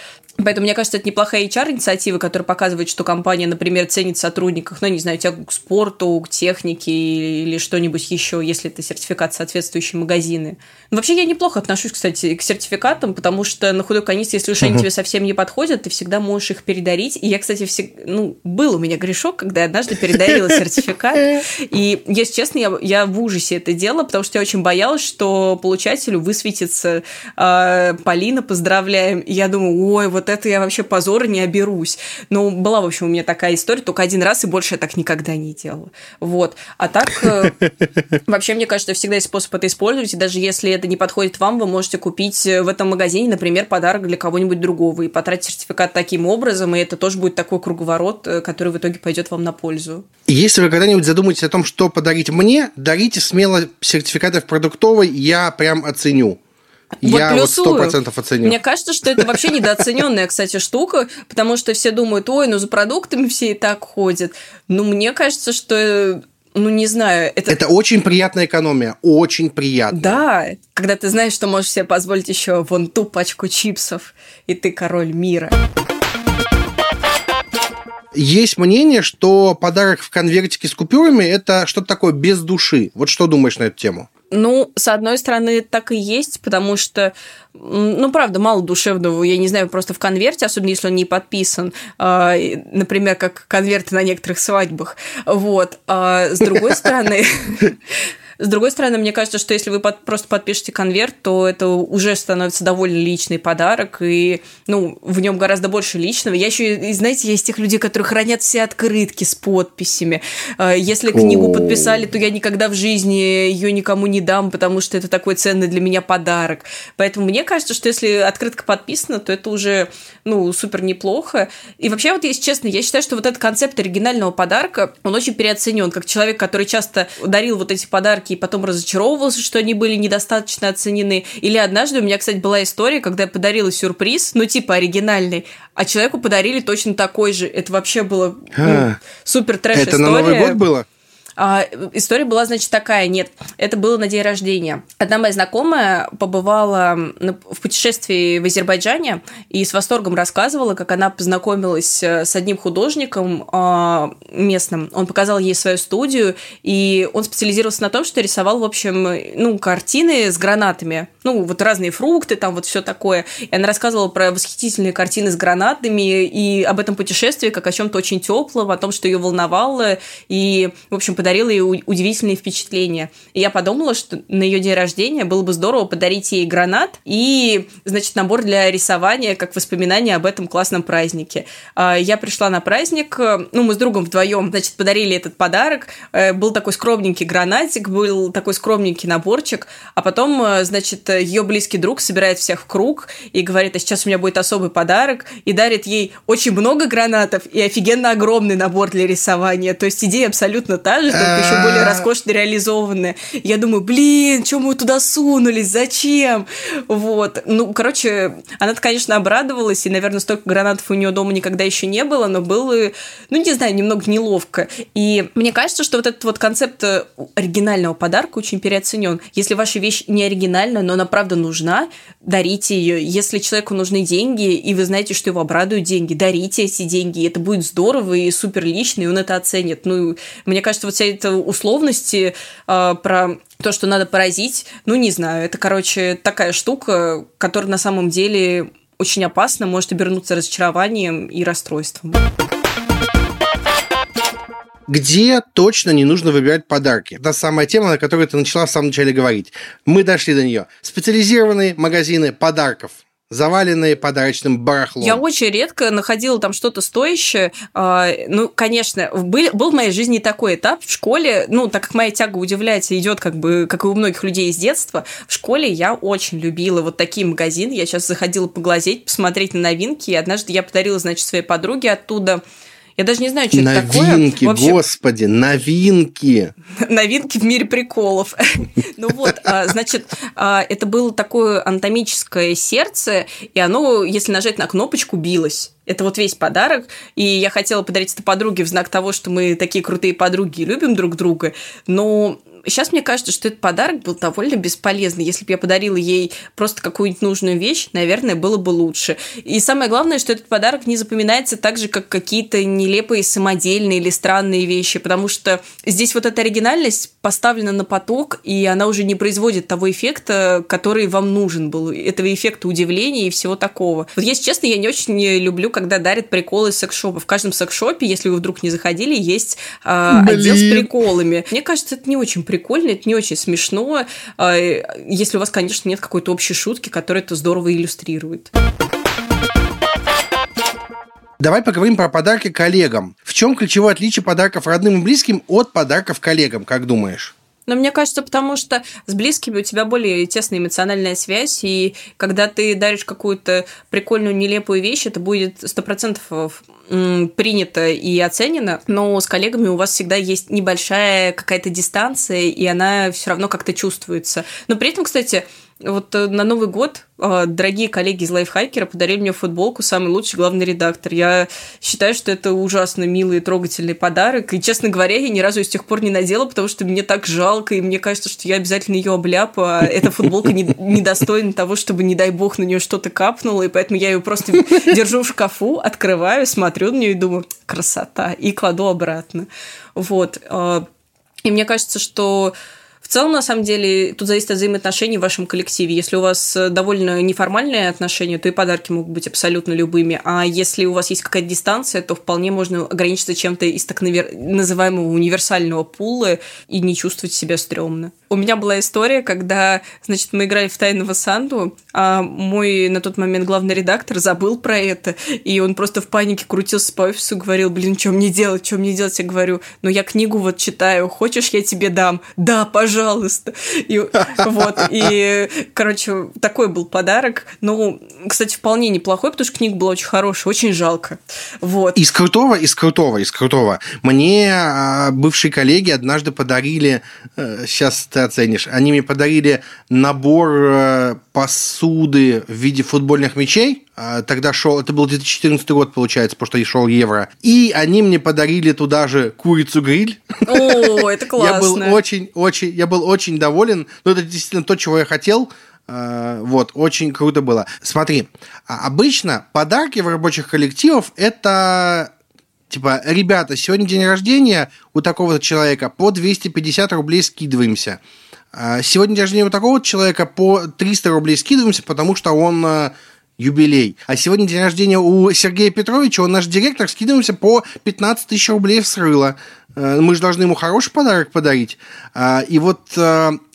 Поэтому, мне кажется, это неплохая HR-инициатива, которая показывает, что компания, например, ценит сотрудников, ну, не знаю, тягу к спорту, к технике или что-нибудь еще, если это сертификат соответствующие магазины. Но вообще я неплохо отношусь, кстати, к сертификатам, потому что на худой конец, если уж они тебе совсем не подходят, ты всегда можешь их передарить. И я, кстати, всегда, ну, был у меня грешок, когда я однажды передарила *laughs* сертификат. И, если честно, я, я в ужасе это делала, потому что я очень боялась, что получателю высветится э, Полина, поздравляем. И я думаю, ой, вот это я вообще позора не оберусь. Но была, в общем, у меня такая история, только один раз, и больше я так никогда не делала. Вот. А так, э, *laughs* вообще, мне кажется, всегда есть способ это использовать, и даже если это не подходит вам, вы можете купить э, в этом магазине, например, подарок для кого-нибудь другого и потратить сертификат таким образом, и это тоже будет такой круговорот, э, который в итоге пойдет вам на пользу. Если вы когда-нибудь задумаетесь о том, что подарить мне, дарите смело сертификаты в продуктовой, я прям оценю. Вот я плюсую. вот процентов оценю. Мне кажется, что это вообще недооцененная, кстати, штука, потому что все думают, ой, ну за продуктами все и так ходят. Ну, мне кажется, что ну, не знаю. Это... это очень приятная экономия, очень приятная. Да, когда ты знаешь, что можешь себе позволить еще вон ту пачку чипсов, и ты король мира. Есть мнение, что подарок в конвертике с купюрами – это что-то такое без души. Вот что думаешь на эту тему? Ну, с одной стороны, так и есть, потому что, ну, правда, мало душевного, я не знаю, просто в конверте, особенно если он не подписан, э, например, как конверты на некоторых свадьбах. Вот. А с другой стороны, *laughs* С другой стороны, мне кажется, что если вы под, просто подпишете конверт, то это уже становится довольно личный подарок, и ну, в нем гораздо больше личного. Я еще, знаете, есть тех людей, которые хранят все открытки с подписями. А, если книгу подписали, то я никогда в жизни ее никому не дам, потому что это такой ценный для меня подарок. Поэтому мне кажется, что если открытка подписана, то это уже ну, супер неплохо. И вообще, вот если честно, я считаю, что вот этот концепт оригинального подарка, он очень переоценен. Как человек, который часто дарил вот эти подарки и потом разочаровывался, что они были недостаточно оценены. Или однажды у меня, кстати, была история, когда я подарила сюрприз, ну, типа оригинальный, а человеку подарили точно такой же. Это вообще было ну, супер трэш история. Это на Новый год было? А, история была, значит, такая. Нет, это было на день рождения. Одна моя знакомая побывала в путешествии в Азербайджане и с восторгом рассказывала, как она познакомилась э, с одним художником а, местным. Он показал ей свою студию, и он специализировался на том, что рисовал, в общем, ну, картины с гранатами. Ну, вот разные фрукты, там вот все такое. И она рассказывала про восхитительные картины с гранатами и об этом путешествии как о чем-то очень теплом, о том, что ее волновало, и, в общем, подарила ей удивительные впечатления. И я подумала, что на ее день рождения было бы здорово подарить ей гранат и, значит, набор для рисования, как воспоминание об этом классном празднике. А, я пришла на праздник, ну, мы с другом вдвоем, значит, подарили этот подарок. Э, был такой скромненький гранатик, был такой скромненький наборчик, а потом, э, значит, ее близкий друг собирает всех в круг и говорит, а сейчас у меня будет особый подарок, и дарит ей очень много гранатов и офигенно огромный набор для рисования. То есть идея абсолютно та же, только еще более роскошно реализованная. Я думаю, блин, что мы туда сунулись, зачем? Вот. Ну, короче, она конечно, обрадовалась, и, наверное, столько гранатов у нее дома никогда еще не было, но было, ну, не знаю, немного неловко. И мне кажется, что вот этот вот концепт э, оригинального подарка очень переоценен. Если ваша вещь не оригинальная, но она правда нужна, дарите ее. Если человеку нужны деньги, и вы знаете, что его обрадуют деньги, дарите эти деньги. Это будет здорово и супер лично, и он это оценит. Ну, мне кажется, вот вся эта условности э, про то, что надо поразить, ну, не знаю, это, короче, такая штука, которая на самом деле очень опасна, может обернуться разочарованием и расстройством. Где точно не нужно выбирать подарки? Это самая тема, на которую ты начала в самом начале говорить. Мы дошли до нее. Специализированные магазины подарков заваленные подарочным барахлом. Я очень редко находила там что-то стоящее. А, ну, конечно, был, был в моей жизни такой этап в школе, ну, так как моя тяга удивляется, идет как бы, как и у многих людей из детства, в школе я очень любила вот такие магазины. Я сейчас заходила поглазеть, посмотреть на новинки, и однажды я подарила, значит, своей подруге оттуда я даже не знаю, что новинки, это такое. Новинки, господи, новинки. *laughs* Новинки в мире приколов. *laughs* Ну вот, а, значит, а, это было такое анатомическое сердце, и оно, если нажать на кнопочку, билось. Это вот весь подарок. И я хотела подарить это подруге в знак того, что мы такие крутые подруги и любим друг друга. Но сейчас мне кажется, что этот подарок был довольно бесполезный. Если бы я подарила ей просто какую-нибудь нужную вещь, наверное, было бы лучше. И самое главное, что этот подарок не запоминается так же, как какие-то нелепые самодельные или странные вещи, потому что здесь вот эта оригинальность поставлена на поток, и она уже не производит того эффекта, который вам нужен был, этого эффекта удивления и всего такого. Вот если честно, я не очень люблю, когда дарят приколы из секс-шопа. В каждом секс-шопе, если вы вдруг не заходили, есть э, отдел с приколами. Мне кажется, это не очень прикольно, это не очень смешно, а, если у вас, конечно, нет какой-то общей шутки, которая это здорово иллюстрирует. Давай поговорим про подарки коллегам. В чем ключевое отличие подарков родным и близким от подарков коллегам, как думаешь? Но мне кажется, потому что с близкими у тебя более тесная эмоциональная связь, и когда ты даришь какую-то прикольную, нелепую вещь, это будет сто процентов принято и оценено, но с коллегами у вас всегда есть небольшая какая-то дистанция, и она все равно как-то чувствуется. Но при этом, кстати, вот э, на Новый год э, дорогие коллеги из Лайфхакера подарили мне футболку «Самый лучший главный редактор». Я считаю, что это ужасно милый и трогательный подарок. И, честно говоря, я ни разу ее с тех пор не надела, потому что мне так жалко, и мне кажется, что я обязательно ее обляпу, а эта футболка недостойна не того, чтобы, не дай бог, на нее что-то капнуло, и поэтому я ее просто держу в шкафу, открываю, смотрю на нее и думаю, красота, и кладу обратно. Вот. Э, и мне кажется, что целом, на самом деле, тут зависит от взаимоотношений в вашем коллективе. Если у вас э, довольно неформальные отношения, то и подарки могут быть абсолютно любыми. А если у вас есть какая-то дистанция, то вполне можно ограничиться чем-то из так называемого универсального пула и не чувствовать себя стрёмно. У меня была история, когда, значит, мы играли в «Тайного Санду», а мой на тот момент главный редактор забыл про это, и он просто в панике крутился по офису, говорил, блин, что мне делать, что мне делать? Я говорю, ну я книгу вот читаю, хочешь, я тебе дам? Да, пожалуйста. И, вот, и, короче, такой был подарок. Ну, кстати, вполне неплохой, потому что книга была очень хорошая, очень жалко. Вот. Из крутого, из крутого, из крутого. Мне а, бывшие коллеги однажды подарили, сейчас э, оценишь. Они мне подарили набор э, посуды в виде футбольных мячей. А, тогда шел, это был 2014 год, получается, потому что и шел евро. И они мне подарили туда же курицу-гриль. О, это классно. *laughs* Я был очень, очень, я был очень доволен. Но это действительно то, чего я хотел. А, вот, очень круто было. Смотри, а, обычно подарки в рабочих коллективах это Типа, ребята, сегодня день рождения у такого человека, по 250 рублей скидываемся. Сегодня день рождения у такого человека по 300 рублей скидываемся, потому что он юбилей. А сегодня день рождения у Сергея Петровича, он наш директор, скидываемся по 15 тысяч рублей в срыло. А, мы же должны ему хороший подарок подарить. И вот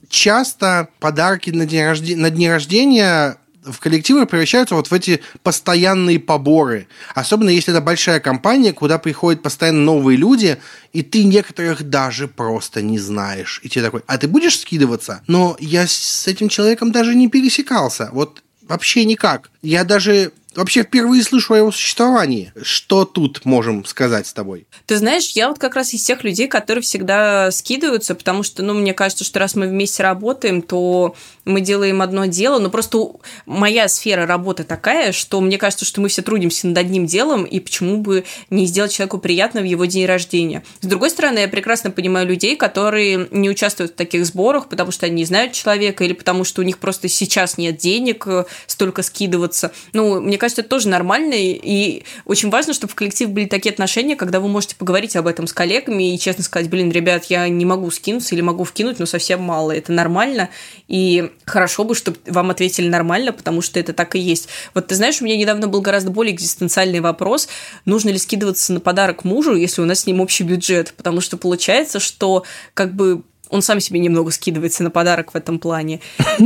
часто подарки на, день рождения, на дни рождения в коллективы превращаются вот в эти постоянные поборы. Особенно если это большая компания, куда приходят постоянно новые люди, и ты некоторых даже просто не знаешь. И тебе такой, а ты будешь скидываться? Но я с этим человеком даже не пересекался. Вот вообще никак. Я даже вообще впервые слышу о его существовании. Что тут можем сказать с тобой? Ты знаешь, я вот как раз из тех людей, которые всегда скидываются, потому что, ну, мне кажется, что раз мы вместе работаем, то мы делаем одно дело, но просто моя сфера работы такая, что мне кажется, что мы все трудимся над одним делом, и почему бы не сделать человеку приятно в его день рождения. С другой стороны, я прекрасно понимаю людей, которые не участвуют в таких сборах, потому что они не знают человека, или потому что у них просто сейчас нет денег э, столько скидываться. Ну, мне кажется, это тоже нормально, и очень важно, чтобы в коллективе были такие отношения, когда вы можете поговорить об этом с коллегами и честно сказать, блин, ребят, я не могу скинуться или могу вкинуть, но совсем мало, это нормально, и хорошо бы, чтобы вам ответили нормально, потому что это так и есть. Вот ты знаешь, у меня недавно был гораздо более экзистенциальный вопрос, нужно ли скидываться на подарок мужу, если у нас с ним общий бюджет, потому что получается, что как бы он сам себе немного скидывается на подарок в этом плане. *laughs*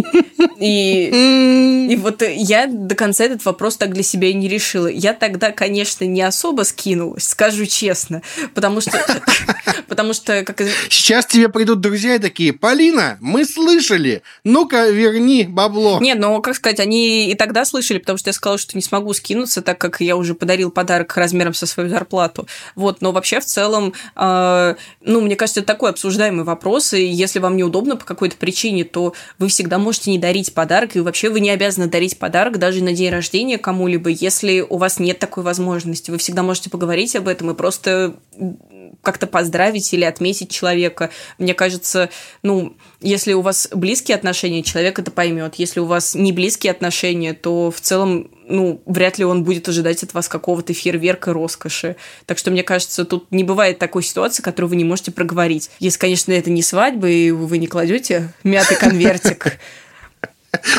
И, и вот я до конца этот вопрос так для себя и не решила. Я тогда, конечно, не особо скинулась, скажу честно, потому что... *laughs* Потому что... Как... Сейчас тебе придут друзья и такие, Полина, мы слышали, ну-ка верни бабло. Нет, ну, как сказать, они и тогда слышали, потому что я сказала, что не смогу скинуться, так как я уже подарил подарок размером со свою зарплату. Вот, но вообще в целом, э, ну, мне кажется, это такой обсуждаемый вопрос, и если вам неудобно по какой-то причине, то вы всегда можете не дарить подарок, и вообще вы не обязаны дарить подарок даже на день рождения кому-либо, если у вас нет такой возможности. Вы всегда можете поговорить об этом и просто как-то поздравить или отметить человека. Мне кажется, ну, если у вас близкие отношения, человек это поймет. Если у вас не близкие отношения, то в целом, ну, вряд ли он будет ожидать от вас какого-то фейерверка роскоши. Так что, мне кажется, тут не бывает такой ситуации, которую вы не можете проговорить. Если, конечно, это не свадьба, и вы не кладете мятый конвертик. *laughs*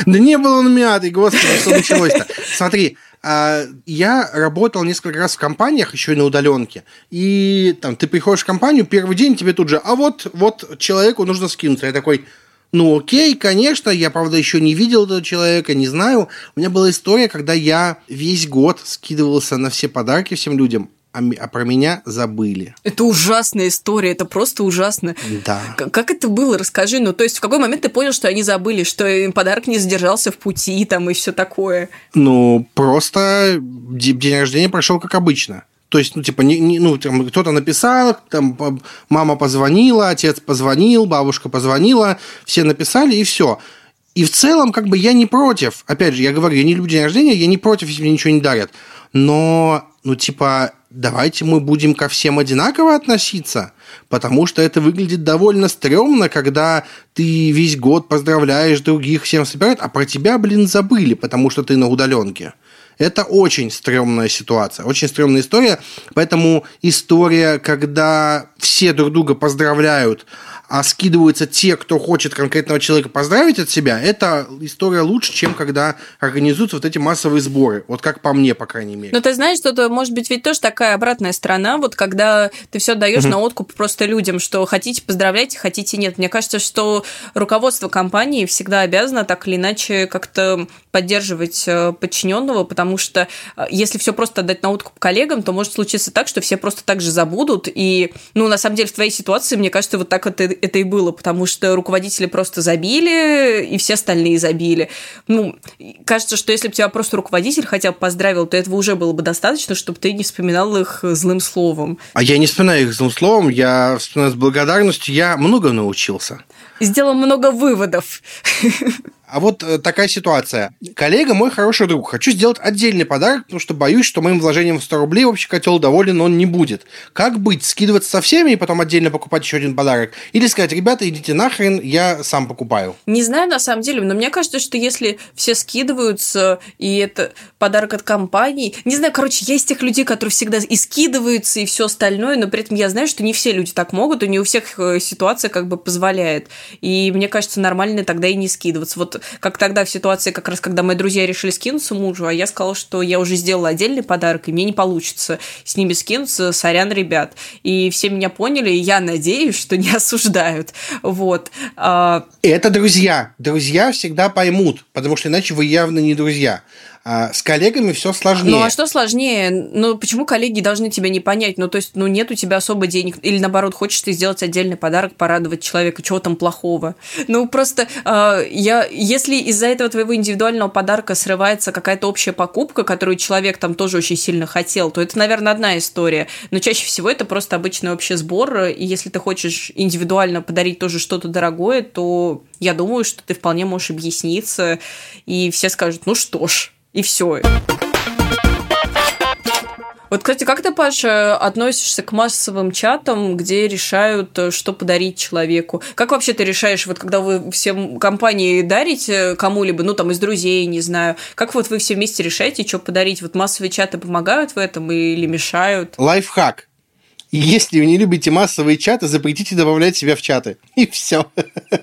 Да не был он мятый, господи, что началось-то? Смотри, я работал несколько раз в компаниях, еще и на удаленке, и там ты приходишь в компанию, первый день тебе тут же, а вот, вот человеку нужно скинуться. Я такой, ну окей, конечно, я, правда, еще не видел этого человека, не знаю. У меня была история, когда я весь год скидывался на все подарки всем людям, а, а про меня забыли. Это ужасная история, это просто ужасно. Да. Как, как это было? Расскажи. Ну, то есть, в какой момент ты понял, что они забыли, что подарок не задержался в пути там и все такое? Ну, просто день рождения прошел как обычно. То есть, ну, типа, не, не, ну, там, кто-то написал, там, мама позвонила, отец позвонил, бабушка позвонила, все написали, и все. И в целом, как бы, я не против. Опять же, я говорю, я не люблю день рождения, я не против, если мне ничего не дарят. Но, ну, типа, давайте мы будем ко всем одинаково относиться, потому что это выглядит довольно стрёмно, когда ты весь год поздравляешь других, всем собирают, а про тебя, блин, забыли, потому что ты на удаленке. Это очень стрёмная ситуация, очень стрёмная история. Поэтому история, когда все друг друга поздравляют, а скидываются те, кто хочет конкретного человека поздравить от себя, это история лучше, чем когда организуются вот эти массовые сборы. Вот как по мне, по крайней мере. Но ты знаешь, что это может быть ведь тоже такая обратная сторона, вот когда ты все даешь угу. на откуп просто людям, что хотите поздравляйте, хотите нет. Мне кажется, что руководство компании всегда обязано так или иначе как-то поддерживать э, подчиненного, потому что э, если все просто отдать на откуп коллегам, то может случиться так, что все просто так же забудут. И, ну, на самом деле, в твоей ситуации, мне кажется, вот так это это и было, потому что руководители просто забили, и все остальные забили. Ну, кажется, что если бы тебя просто руководитель хотя бы поздравил, то этого уже было бы достаточно, чтобы ты не вспоминал их злым словом. А я не вспоминаю их злым словом, я вспоминаю с благодарностью, я много научился. Сделал много выводов. А вот э, такая ситуация. Коллега мой хороший друг. Хочу сделать отдельный подарок, потому что боюсь, что моим вложением в 100 рублей общий котел доволен он не будет. Как быть? Скидываться со всеми и потом отдельно покупать еще один подарок? Или сказать, ребята, идите нахрен, я сам покупаю? Не знаю на самом деле, но мне кажется, что если все скидываются, и это подарок от компании... Не знаю, короче, есть тех людей, которые всегда и скидываются, и все остальное, но при этом я знаю, что не все люди так могут, и не у всех э, ситуация как бы позволяет. И мне кажется, нормально тогда и не скидываться. Вот как тогда в ситуации, как раз когда мои друзья решили скинуться мужу, а я сказала, что я уже сделала отдельный подарок, и мне не получится с ними скинуться, сорян, ребят. И все меня поняли, и я надеюсь, что не *laughs* осуждают. Вот. А, Это друзья. Друзья всегда поймут, потому что иначе вы явно не друзья. А с коллегами все сложнее. Ну а что сложнее? Ну почему коллеги должны тебя не понять? Ну то есть, ну нет у тебя особо денег, или наоборот, хочешь ты сделать отдельный подарок, порадовать человека, чего там плохого? Ну просто э, я, если из-за этого твоего индивидуального подарка срывается какая-то общая покупка, которую человек там тоже очень сильно хотел, то это, наверное, одна история. Но чаще всего это просто обычный общий сбор, и если ты хочешь индивидуально подарить тоже что-то дорогое, то я думаю, что ты вполне можешь объясниться, и все скажут, ну что ж, и все. Вот, кстати, как ты, Паша, относишься к массовым чатам, где решают, э, что подарить человеку? Как вообще ты решаешь, вот когда вы всем компании дарите кому-либо, ну, там, из друзей, не знаю, как вот вы все вместе решаете, что подарить? Вот массовые чаты помогают в этом или мешают? Лайфхак. Если вы не любите массовые чаты, запретите добавлять себя в чаты. И все.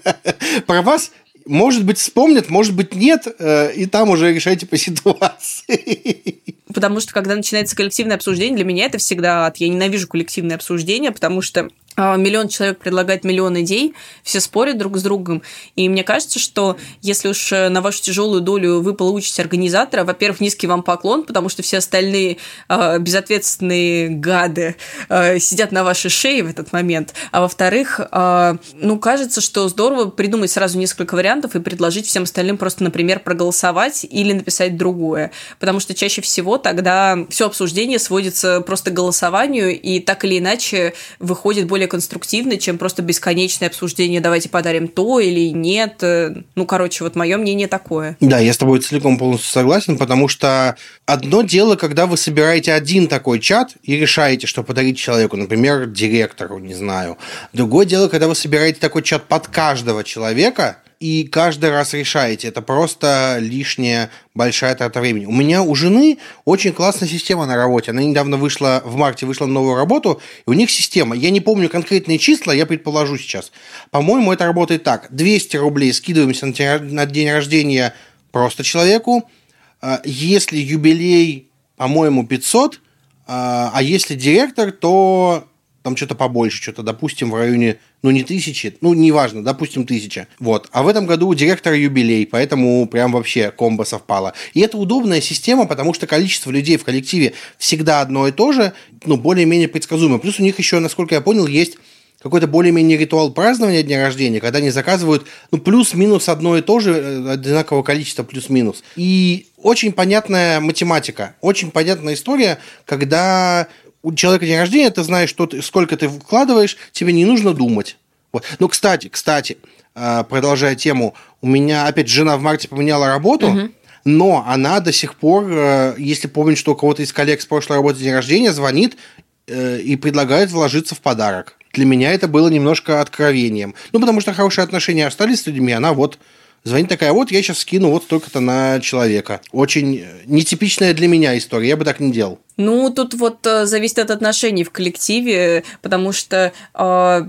*laughs* Про вас может быть, вспомнят, может быть, нет, э, и там уже решайте по ситуации. *laughs* Потому что, когда начинается коллективное обсуждение, для меня это всегда ад. Я ненавижу коллективное обсуждение, потому что а, миллион человек предлагает миллион идей, все спорят друг с другом. И мне кажется, что если уж э, на вашу тяжелую долю вы получите организатора, во-первых, низкий вам поклон, потому что все остальные э, безответственные гады э, сидят на вашей шее в этот момент. А во-вторых, э, ну, кажется, что здорово придумать сразу несколько вариантов и предложить всем остальным просто, например, проголосовать или написать другое. Потому что чаще всего тогда все обсуждение сводится просто к голосованию, и так или иначе выходит более конструктивно, чем просто бесконечное обсуждение «давайте подарим то» или «нет». Ну, короче, вот мое мнение такое. Да, я с тобой целиком полностью согласен, потому что одно дело, когда вы собираете один такой чат и решаете, что подарить человеку, например, директору, не знаю. Другое дело, когда вы собираете такой чат под каждого человека – и каждый раз решаете. Это просто лишняя большая трата времени. У меня у жены очень классная система на работе. Она недавно вышла, в марте вышла на новую работу, и у них система. Я не помню конкретные числа, я предположу сейчас. По-моему, это работает так. 200 рублей скидываемся на день рождения просто человеку. А, если юбилей, по-моему, 500, а, а если директор, то там что-то побольше, что-то, допустим, в районе, ну, не тысячи, ну, неважно, допустим, тысяча. Вот. А в этом году у директора юбилей, поэтому прям вообще комбо совпало. И это удобная система, потому что количество людей в коллективе всегда одно и то же, ну, более-менее предсказуемо. Плюс у них еще, насколько я понял, есть какой-то более-менее ритуал празднования дня рождения, когда они заказывают ну, плюс-минус одно и то же, э, одинакового количества плюс-минус. И очень понятная математика, очень понятная история, когда у человека день рождения, ты знаешь, что ты, сколько ты вкладываешь, тебе не нужно думать. Вот. Ну, кстати, кстати, а, продолжая тему, у меня опять жена в марте поменяла работу, угу. но она до сих пор, э, если помнит, что у кого-то из коллег с прошлой работы день рождения, звонит э, и предлагает вложиться в подарок. Для меня это было немножко откровением. Ну, потому что хорошие отношения остались с людьми, она вот Звонит такая, вот я сейчас скину вот столько-то на человека. Очень нетипичная для меня история, я бы так не делал. Ну, тут вот э, зависит от отношений в коллективе, потому что э,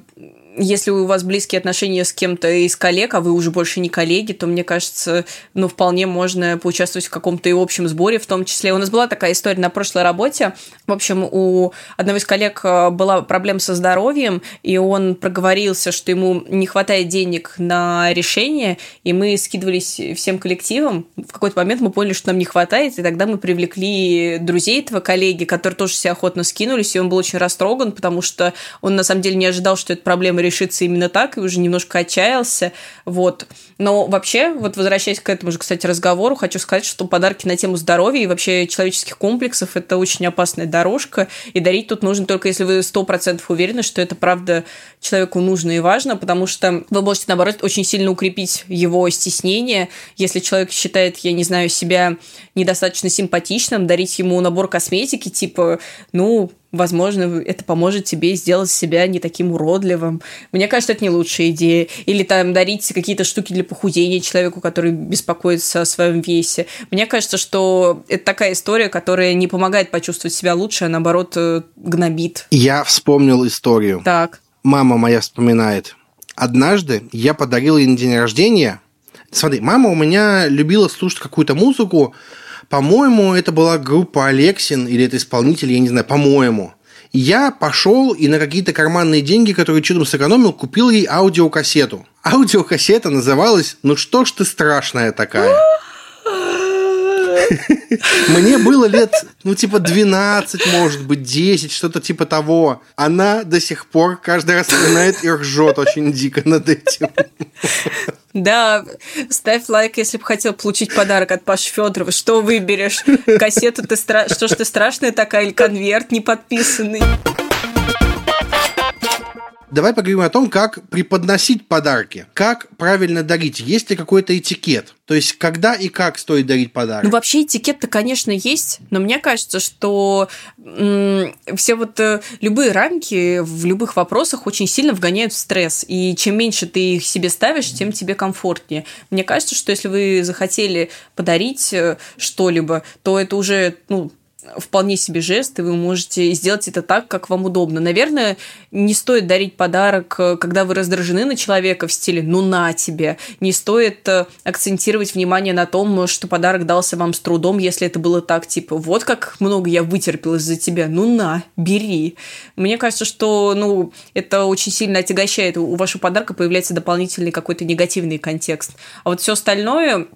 если у вас близкие отношения с кем-то из коллег, а вы уже больше не коллеги, то, мне кажется, ну, вполне можно поучаствовать в каком-то и общем сборе, в том числе. У нас была такая история на прошлой работе. В общем, у одного из коллег э, была проблема со здоровьем, и он проговорился, что ему не хватает денег на решение, и мы скидывались всем коллективом. В какой-то момент мы поняли, что нам не хватает, и тогда мы привлекли друзей этого коллеги, которые тоже все охотно скинулись, и он был очень растроган, потому что он на самом деле не ожидал, что эта проблема решится именно так, и уже немножко отчаялся. Вот. Но вообще, вот возвращаясь к этому же, кстати, разговору, хочу сказать, что подарки на тему здоровья и вообще человеческих комплексов – это очень опасная дорожка, и дарить тут нужно только если вы сто процентов уверены, что это правда человеку нужно и важно, потому что вы можете, наоборот, очень сильно укрепить его стеснение. Если человек считает, я не знаю, себя недостаточно симпатичным, дарить ему набор косметики, типа, ну, Возможно, это поможет тебе сделать себя не таким уродливым. Мне кажется, это не лучшая идея. Или там дарить какие-то штуки для похудения человеку, который беспокоится о своем весе. Мне кажется, что это такая история, которая не помогает почувствовать себя лучше, а наоборот э, гнобит. Я вспомнил историю. Так. Мама моя вспоминает. Однажды я подарил ей на день рождения Смотри, мама у меня любила слушать какую-то музыку. По-моему, это была группа Алексин или это исполнитель, я не знаю, по-моему. Я пошел и на какие-то карманные деньги, которые чудом сэкономил, купил ей аудиокассету. Аудиокассета называлась «Ну что ж ты страшная такая?» *laughs* Мне было лет, ну, типа 12, может быть, 10, что-то типа того. Она до сих пор каждый раз вспоминает и ржет очень дико над этим. Да, ставь лайк, если бы хотел получить подарок от Паши Федорова. Что выберешь? Кассету ты стра... Что ж ты страшная такая или конверт не подписанный? Давай поговорим о том, как преподносить подарки. Как правильно дарить. Есть ли какой-то этикет? То есть, когда и как стоит дарить подарок? Ну, вообще этикет-то, конечно, есть, но мне кажется, что м- все вот э, любые рамки в любых вопросах очень сильно вгоняют в стресс. И чем меньше ты их себе ставишь, тем тебе комфортнее. Мне кажется, что если вы захотели подарить э, что-либо, то это уже, ну, вполне себе жест, и вы можете сделать это так, как вам удобно. Наверное, не стоит дарить подарок, э, когда вы раздражены на человека в стиле «ну на тебе». Не стоит э, акцентировать внимание на том, что подарок дался вам с трудом, если это было так, типа «вот как много я вытерпел из-за тебя, ну на, бери». Мне кажется, что ну, это очень сильно отягощает. У вашего подарка появляется дополнительный какой-то негативный контекст. А вот все остальное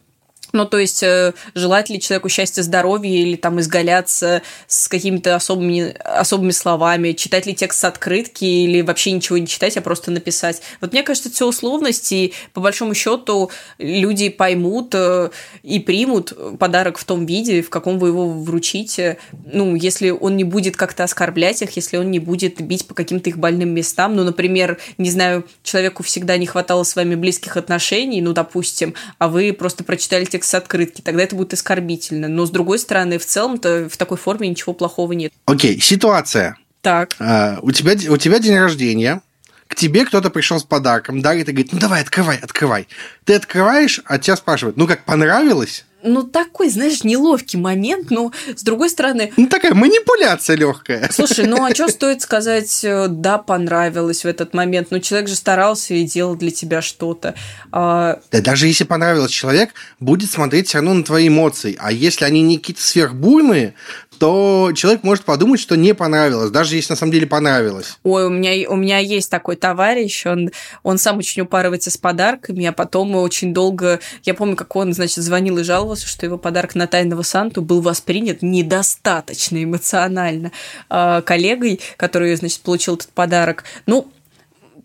ну, то есть, э, желать ли человеку счастья, здоровья или там изгаляться с какими-то особыми, особыми словами, читать ли текст с открытки или вообще ничего не читать, а просто написать. Вот мне кажется, это все условности, и по большому счету люди поймут э, и примут подарок в том виде, в каком вы его вручите. Ну, если он не будет как-то оскорблять их, если он не будет бить по каким-то их больным местам. Ну, например, не знаю, человеку всегда не хватало с вами близких отношений, ну, допустим, а вы просто прочитали текст с открытки, тогда это будет оскорбительно. Но с другой стороны, в целом-то в такой форме ничего плохого нет. Окей, ситуация. Так. А, у, тебя, у тебя день рождения, к тебе кто-то пришел с подарком, дарит и говорит, ну давай, открывай, открывай. Ты открываешь, а тебя спрашивают, ну как, понравилось? Ну, такой, знаешь, неловкий момент, но с другой стороны... Ну, такая манипуляция легкая. Слушай, ну, а что *laughs* стоит сказать, э, да, понравилось в этот момент? Ну, человек же старался и делал для тебя что-то. А... Да даже если понравилось, человек будет смотреть все равно на твои эмоции. А если они не какие-то сверхбуйные, то человек может подумать, что не понравилось, даже если на самом деле понравилось. Ой, у меня, у меня есть такой товарищ, он, он сам очень упарывается с подарками, а потом очень долго... Я помню, как он, значит, звонил и жаловался, что его подарок на Тайного Санту был воспринят недостаточно эмоционально э, коллегой, который, значит, получил этот подарок. Ну,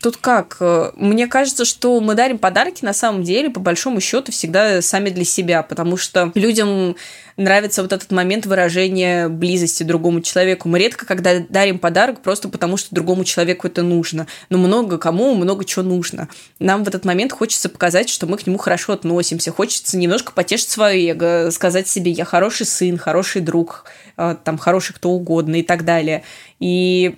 тут как? Э, мне кажется, что мы дарим подарки на самом деле, по большому счету, всегда сами для себя, потому что людям нравится вот этот момент выражения близости другому человеку. Мы редко, когда дарим подарок, просто потому что другому человеку это нужно. Но много кому много чего нужно. Нам в этот момент хочется показать, что мы к нему хорошо относимся. Хочется немножко потешить свое эго, сказать себе, я хороший сын, хороший друг, э, там, хороший кто угодно и так далее. И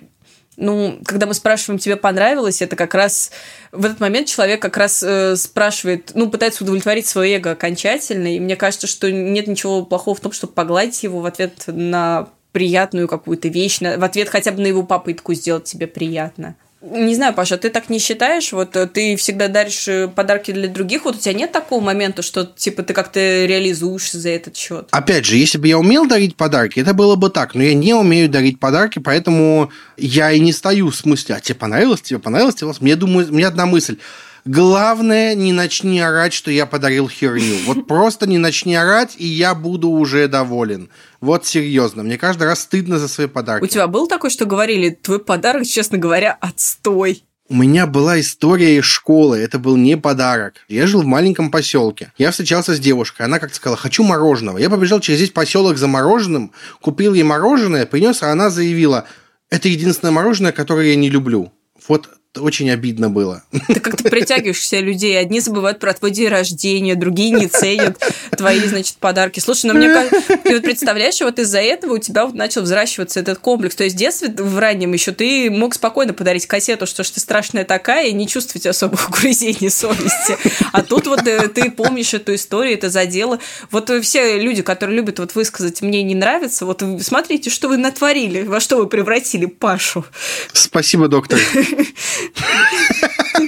ну, когда мы спрашиваем, тебе понравилось, это как раз в этот момент человек как раз э, спрашивает, ну, пытается удовлетворить свое эго окончательно, и мне кажется, что нет ничего плохого в том, чтобы погладить его в ответ на приятную какую-то вещь, на, в ответ хотя бы на его попытку сделать тебе приятно. Не знаю, Паша, ты так не считаешь? Вот э, ты всегда даришь э, подарки для других. Вот у тебя нет такого момента, что типа ты как-то реализуешь за этот счет? Опять же, если бы я умел дарить подарки, это было бы так. Но я не умею дарить подарки, поэтому я и не стою в смысле, а тебе понравилось, тебе понравилось, тебе понравилось. Мне думаю, у меня одна мысль. Главное, не начни орать, что я подарил херню. Вот *laughs* просто не начни орать, и я буду уже доволен. Вот серьезно, мне каждый раз стыдно за свои подарки. У тебя был такой, что говорили, твой подарок, честно говоря, отстой? У меня была история из школы, это был не подарок. Я жил в маленьком поселке. Я встречался с девушкой, она как-то сказала, хочу мороженого. Я побежал через весь поселок за мороженым, купил ей мороженое, принес, а она заявила, это единственное мороженое, которое я не люблю. Вот очень обидно было. Ты как-то притягиваешь все людей. Одни забывают про твой день рождения, другие не ценят твои, значит, подарки. Слушай, ну мне кажется, ты вот представляешь, вот из-за этого у тебя вот начал взращиваться этот комплекс. То есть в детстве, в раннем еще, ты мог спокойно подарить кассету, что ж ты страшная такая, и не чувствовать особого угрызения совести. А тут вот э, ты помнишь эту историю, это задело. Вот все люди, которые любят вот высказать «мне не нравится», вот смотрите, что вы натворили, во что вы превратили Пашу. Спасибо, доктор.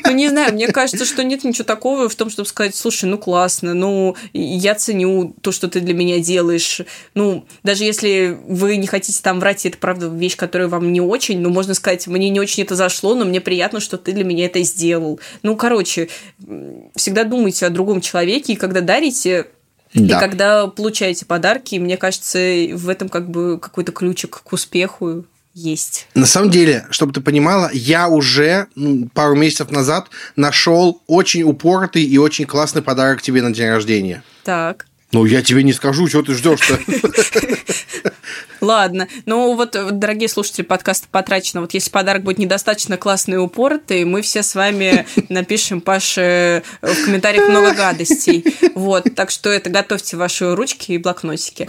Ну, не знаю, мне кажется, что нет ничего такого в том, чтобы сказать, слушай, ну классно, ну я ценю то, что ты для меня делаешь. Ну, даже если вы не хотите там врать, это правда вещь, которая вам не очень, ну, можно сказать, мне не очень это зашло, но мне приятно, что ты для меня это сделал. Ну, короче, всегда думайте о другом человеке, и когда дарите, да. И когда получаете подарки, мне кажется, в этом как бы какой-то ключик к успеху есть. На самом деле, чтобы ты понимала, я уже пару месяцев назад нашел очень упоротый и очень классный подарок тебе на день рождения. Так. Ну, я тебе не скажу, что ты ждешь-то. Ладно. Ну, вот, дорогие слушатели подкаста «Потрачено», вот если подарок будет недостаточно классный и упоротый, мы все с вами напишем Паше в комментариях много гадостей. Вот, так что это готовьте ваши ручки и блокнотики.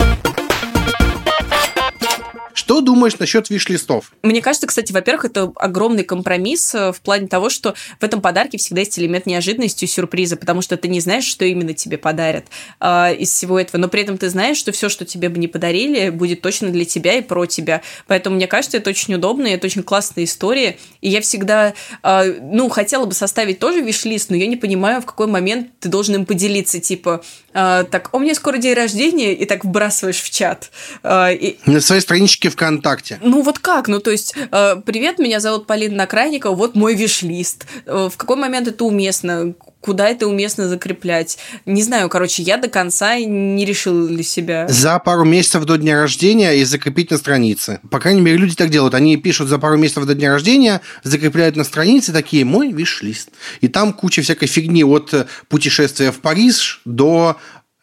Что думаешь насчет виш-листов? Мне кажется, кстати, во-первых, это огромный компромисс э, в плане того, что в этом подарке всегда есть элемент неожиданности и сюрприза, потому что ты не знаешь, что именно тебе подарят э, из всего этого, но при этом ты знаешь, что все, что тебе бы не подарили, будет точно для тебя и про тебя. Поэтому мне кажется, это очень удобно, и это очень классная история. И я всегда, э, ну, хотела бы составить тоже виш-лист, но я не понимаю, в какой момент ты должен им поделиться, типа, так, у меня скоро день рождения, и так вбрасываешь в чат. Э, и... На своей страничке ВКонтакте. Ну вот как? Ну то есть, э, привет, меня зовут Полина Накрайникова, вот мой виш-лист. Э, в какой момент это уместно? куда это уместно закреплять. Не знаю, короче, я до конца не решил для себя. За пару месяцев до дня рождения и закрепить на странице. По крайней мере, люди так делают. Они пишут за пару месяцев до дня рождения, закрепляют на странице такие «мой виш-лист». И там куча всякой фигни от путешествия в Париж до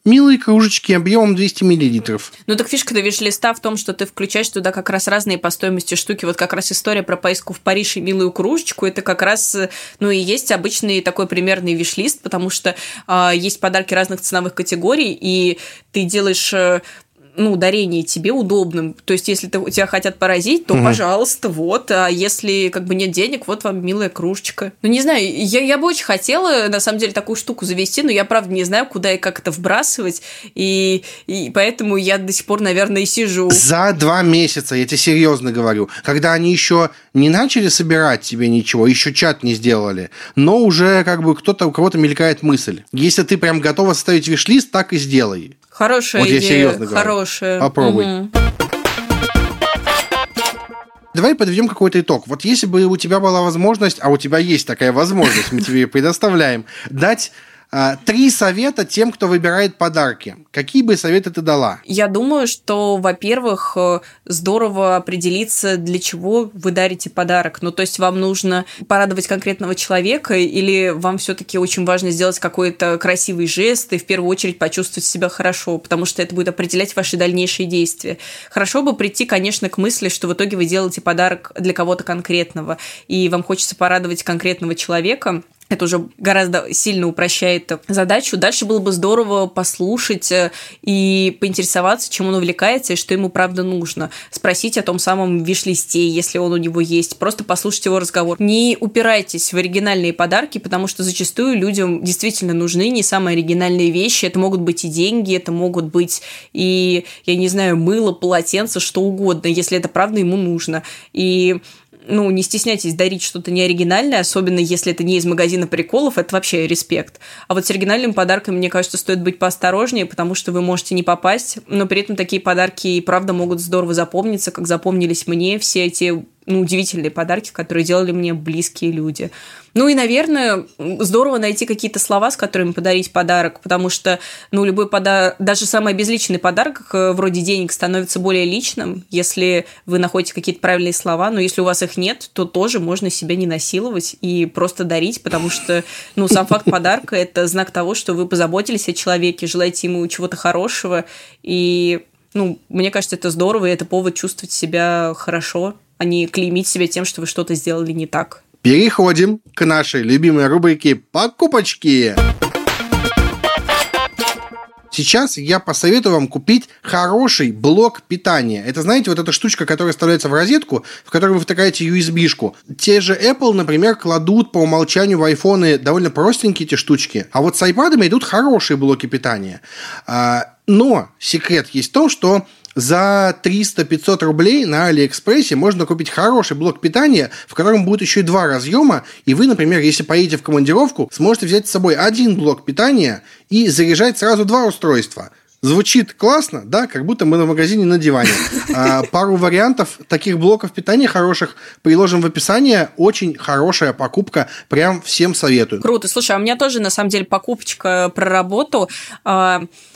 Милые кружечки объемом 200 миллилитров. Ну так фишка до виш-листа в том, что ты включаешь туда как раз разные по стоимости штуки. Вот как раз история про поездку в Париж и милую кружечку, это как раз, ну и есть обычный такой примерный виш-лист, потому что э, есть подарки разных ценовых категорий, и ты делаешь э, ну, дарение тебе удобным. То есть, если ты, тебя хотят поразить, то, угу. пожалуйста, вот. А если как бы нет денег, вот вам милая кружечка. Ну, не знаю, я, я бы очень хотела, на самом деле, такую штуку завести, но я, правда, не знаю, куда и как это вбрасывать. И, и поэтому я до сих пор, наверное, и сижу. За два месяца, я тебе серьезно говорю, когда они еще не начали собирать тебе ничего, еще чат не сделали, но уже как бы кто-то, у кого-то мелькает мысль. Если ты прям готова составить виш-лист, так и сделай. Хорошая вот идея. Я серьезно говорю. Хорошая. Попробуй. Угу. Давай подведем какой-то итог. Вот если бы у тебя была возможность, а у тебя есть такая возможность, мы тебе предоставляем, дать три совета тем, кто выбирает подарки. Какие бы советы ты дала? Я думаю, что, во-первых, э, здорово определиться, для чего вы дарите подарок. Ну, то есть вам нужно порадовать конкретного человека или вам все-таки очень важно сделать какой-то красивый жест и в первую очередь почувствовать себя хорошо, потому что это будет определять ваши дальнейшие действия. Хорошо бы прийти, конечно, к мысли, что в итоге вы делаете подарок для кого-то конкретного, и вам хочется порадовать конкретного человека, это уже гораздо сильно упрощает задачу. Дальше было бы здорово послушать э, и поинтересоваться, чем он увлекается и что ему правда нужно. Спросить о том самом виш-листе, если он у него есть. Просто послушать его разговор. Не упирайтесь в оригинальные подарки, потому что зачастую людям действительно нужны не самые оригинальные вещи. Это могут быть и деньги, это могут быть и, я не знаю, мыло, полотенце, что угодно, если это правда ему нужно. И ну, не стесняйтесь дарить что-то неоригинальное, особенно если это не из магазина приколов, это вообще респект. А вот с оригинальным подарком, мне кажется, стоит быть поосторожнее, потому что вы можете не попасть, но при этом такие подарки и правда могут здорово запомниться, как запомнились мне все эти ну, удивительные подарки, которые делали мне близкие люди. Ну и, наверное, здорово найти какие-то слова, с которыми подарить подарок, потому что, ну, любой подарок, даже самый безличный подарок, э, вроде денег, становится более личным, если вы находите какие-то правильные слова, но если у вас их нет, то тоже можно себя не насиловать и просто дарить, потому что, ну, сам факт подарка – это знак того, что вы позаботились о человеке, желаете ему чего-то хорошего, и, ну, мне кажется, это здорово, и это повод чувствовать себя хорошо, а не клеймить себя тем, что вы что-то сделали не так. Переходим к нашей любимой рубрике «Покупочки». Сейчас я посоветую вам купить хороший блок питания. Это, знаете, вот эта штучка, которая вставляется в розетку, в которой вы втыкаете USB-шку. Те же Apple, например, кладут по умолчанию в айфоны довольно простенькие эти штучки. А вот с iPad идут хорошие блоки питания. А, но секрет есть в том, что за 300-500 рублей на Алиэкспрессе можно купить хороший блок питания, в котором будет еще и два разъема, и вы, например, если поедете в командировку, сможете взять с собой один блок питания и заряжать сразу два устройства – Звучит классно, да, как будто мы на магазине на диване. А, пару вариантов таких блоков питания хороших приложим в описании. Очень хорошая покупка, прям всем советую. Круто. Слушай, а у меня тоже, на самом деле, покупочка про работу.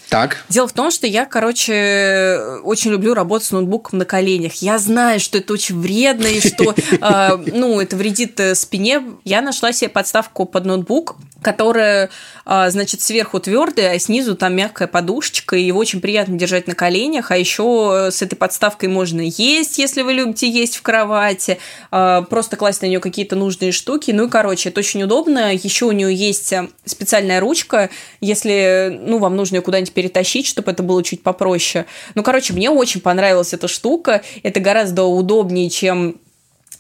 А, так. Дело в том, что я, короче, очень люблю работать с ноутбуком на коленях. Я знаю, что это очень вредно и что, э, *laughs* ну, это вредит э, спине. Я нашла себе подставку под ноутбук, которая, э, значит, сверху твердая, а снизу там мягкая подушечка, и его очень приятно держать на коленях. А еще с этой подставкой можно есть, если вы любите есть в кровати, э, просто класть на нее какие-то нужные штуки. Ну и, короче, это очень удобно. Еще у нее есть специальная ручка, если, ну, вам нужно ее куда-нибудь перетащить, чтобы это было чуть попроще. Ну, короче, мне очень понравилась эта штука. Это гораздо удобнее, чем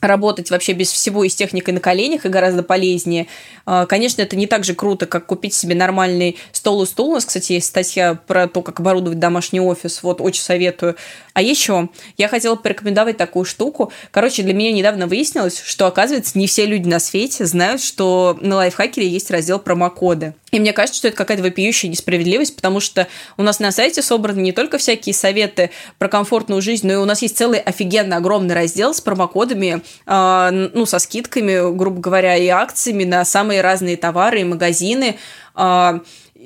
работать вообще без всего и с техникой на коленях и гораздо полезнее. А, конечно, это не так же круто, как купить себе нормальный стол и стул. У нас, кстати, есть статья про то, как оборудовать домашний офис. Вот, очень советую. А еще я хотела порекомендовать такую штуку. Короче, для меня недавно выяснилось, что, оказывается, не все люди на свете знают, что на лайфхакере есть раздел промокоды. И мне кажется, что это какая-то вопиющая несправедливость, потому что у нас на сайте собраны не только всякие советы про комфортную жизнь, но и у нас есть целый офигенно огромный раздел с промокодами, э, ну, со скидками, грубо говоря, и акциями на самые разные товары и магазины. Э,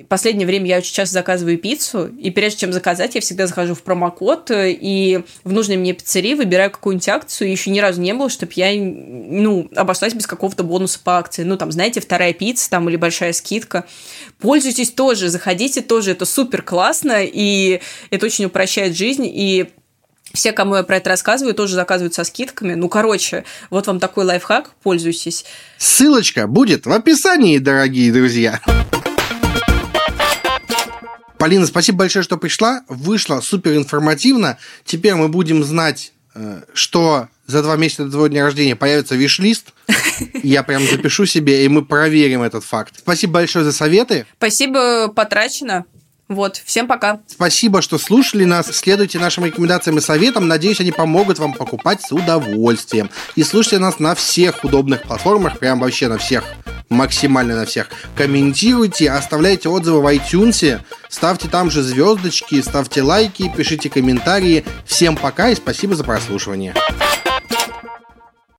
последнее время я очень часто заказываю пиццу, и прежде чем заказать, я всегда захожу в промокод и в нужной мне пиццерии выбираю какую-нибудь акцию, и еще ни разу не было, чтобы я, ну, обошлась без какого-то бонуса по акции. Ну, там, знаете, вторая пицца там или большая скидка. Пользуйтесь тоже, заходите тоже, это супер классно, и это очень упрощает жизнь, и все, кому я про это рассказываю, тоже заказывают со скидками. Ну, короче, вот вам такой лайфхак, пользуйтесь. Ссылочка будет в описании, дорогие друзья. Полина, спасибо большое, что пришла. Вышло супер информативно. Теперь мы будем знать, э, что за два месяца до твоего дня рождения появится виш-лист. *laughs* Я прям запишу себе, и мы проверим этот факт. Спасибо большое за советы. Спасибо, потрачено. Вот, всем пока. Спасибо, что слушали нас. Следуйте нашим рекомендациям и советам. Надеюсь, они помогут вам покупать с удовольствием. И слушайте нас на всех удобных платформах, прям вообще на всех, максимально на всех. Комментируйте, оставляйте отзывы в iTunes, ставьте там же звездочки, ставьте лайки, пишите комментарии. Всем пока и спасибо за прослушивание.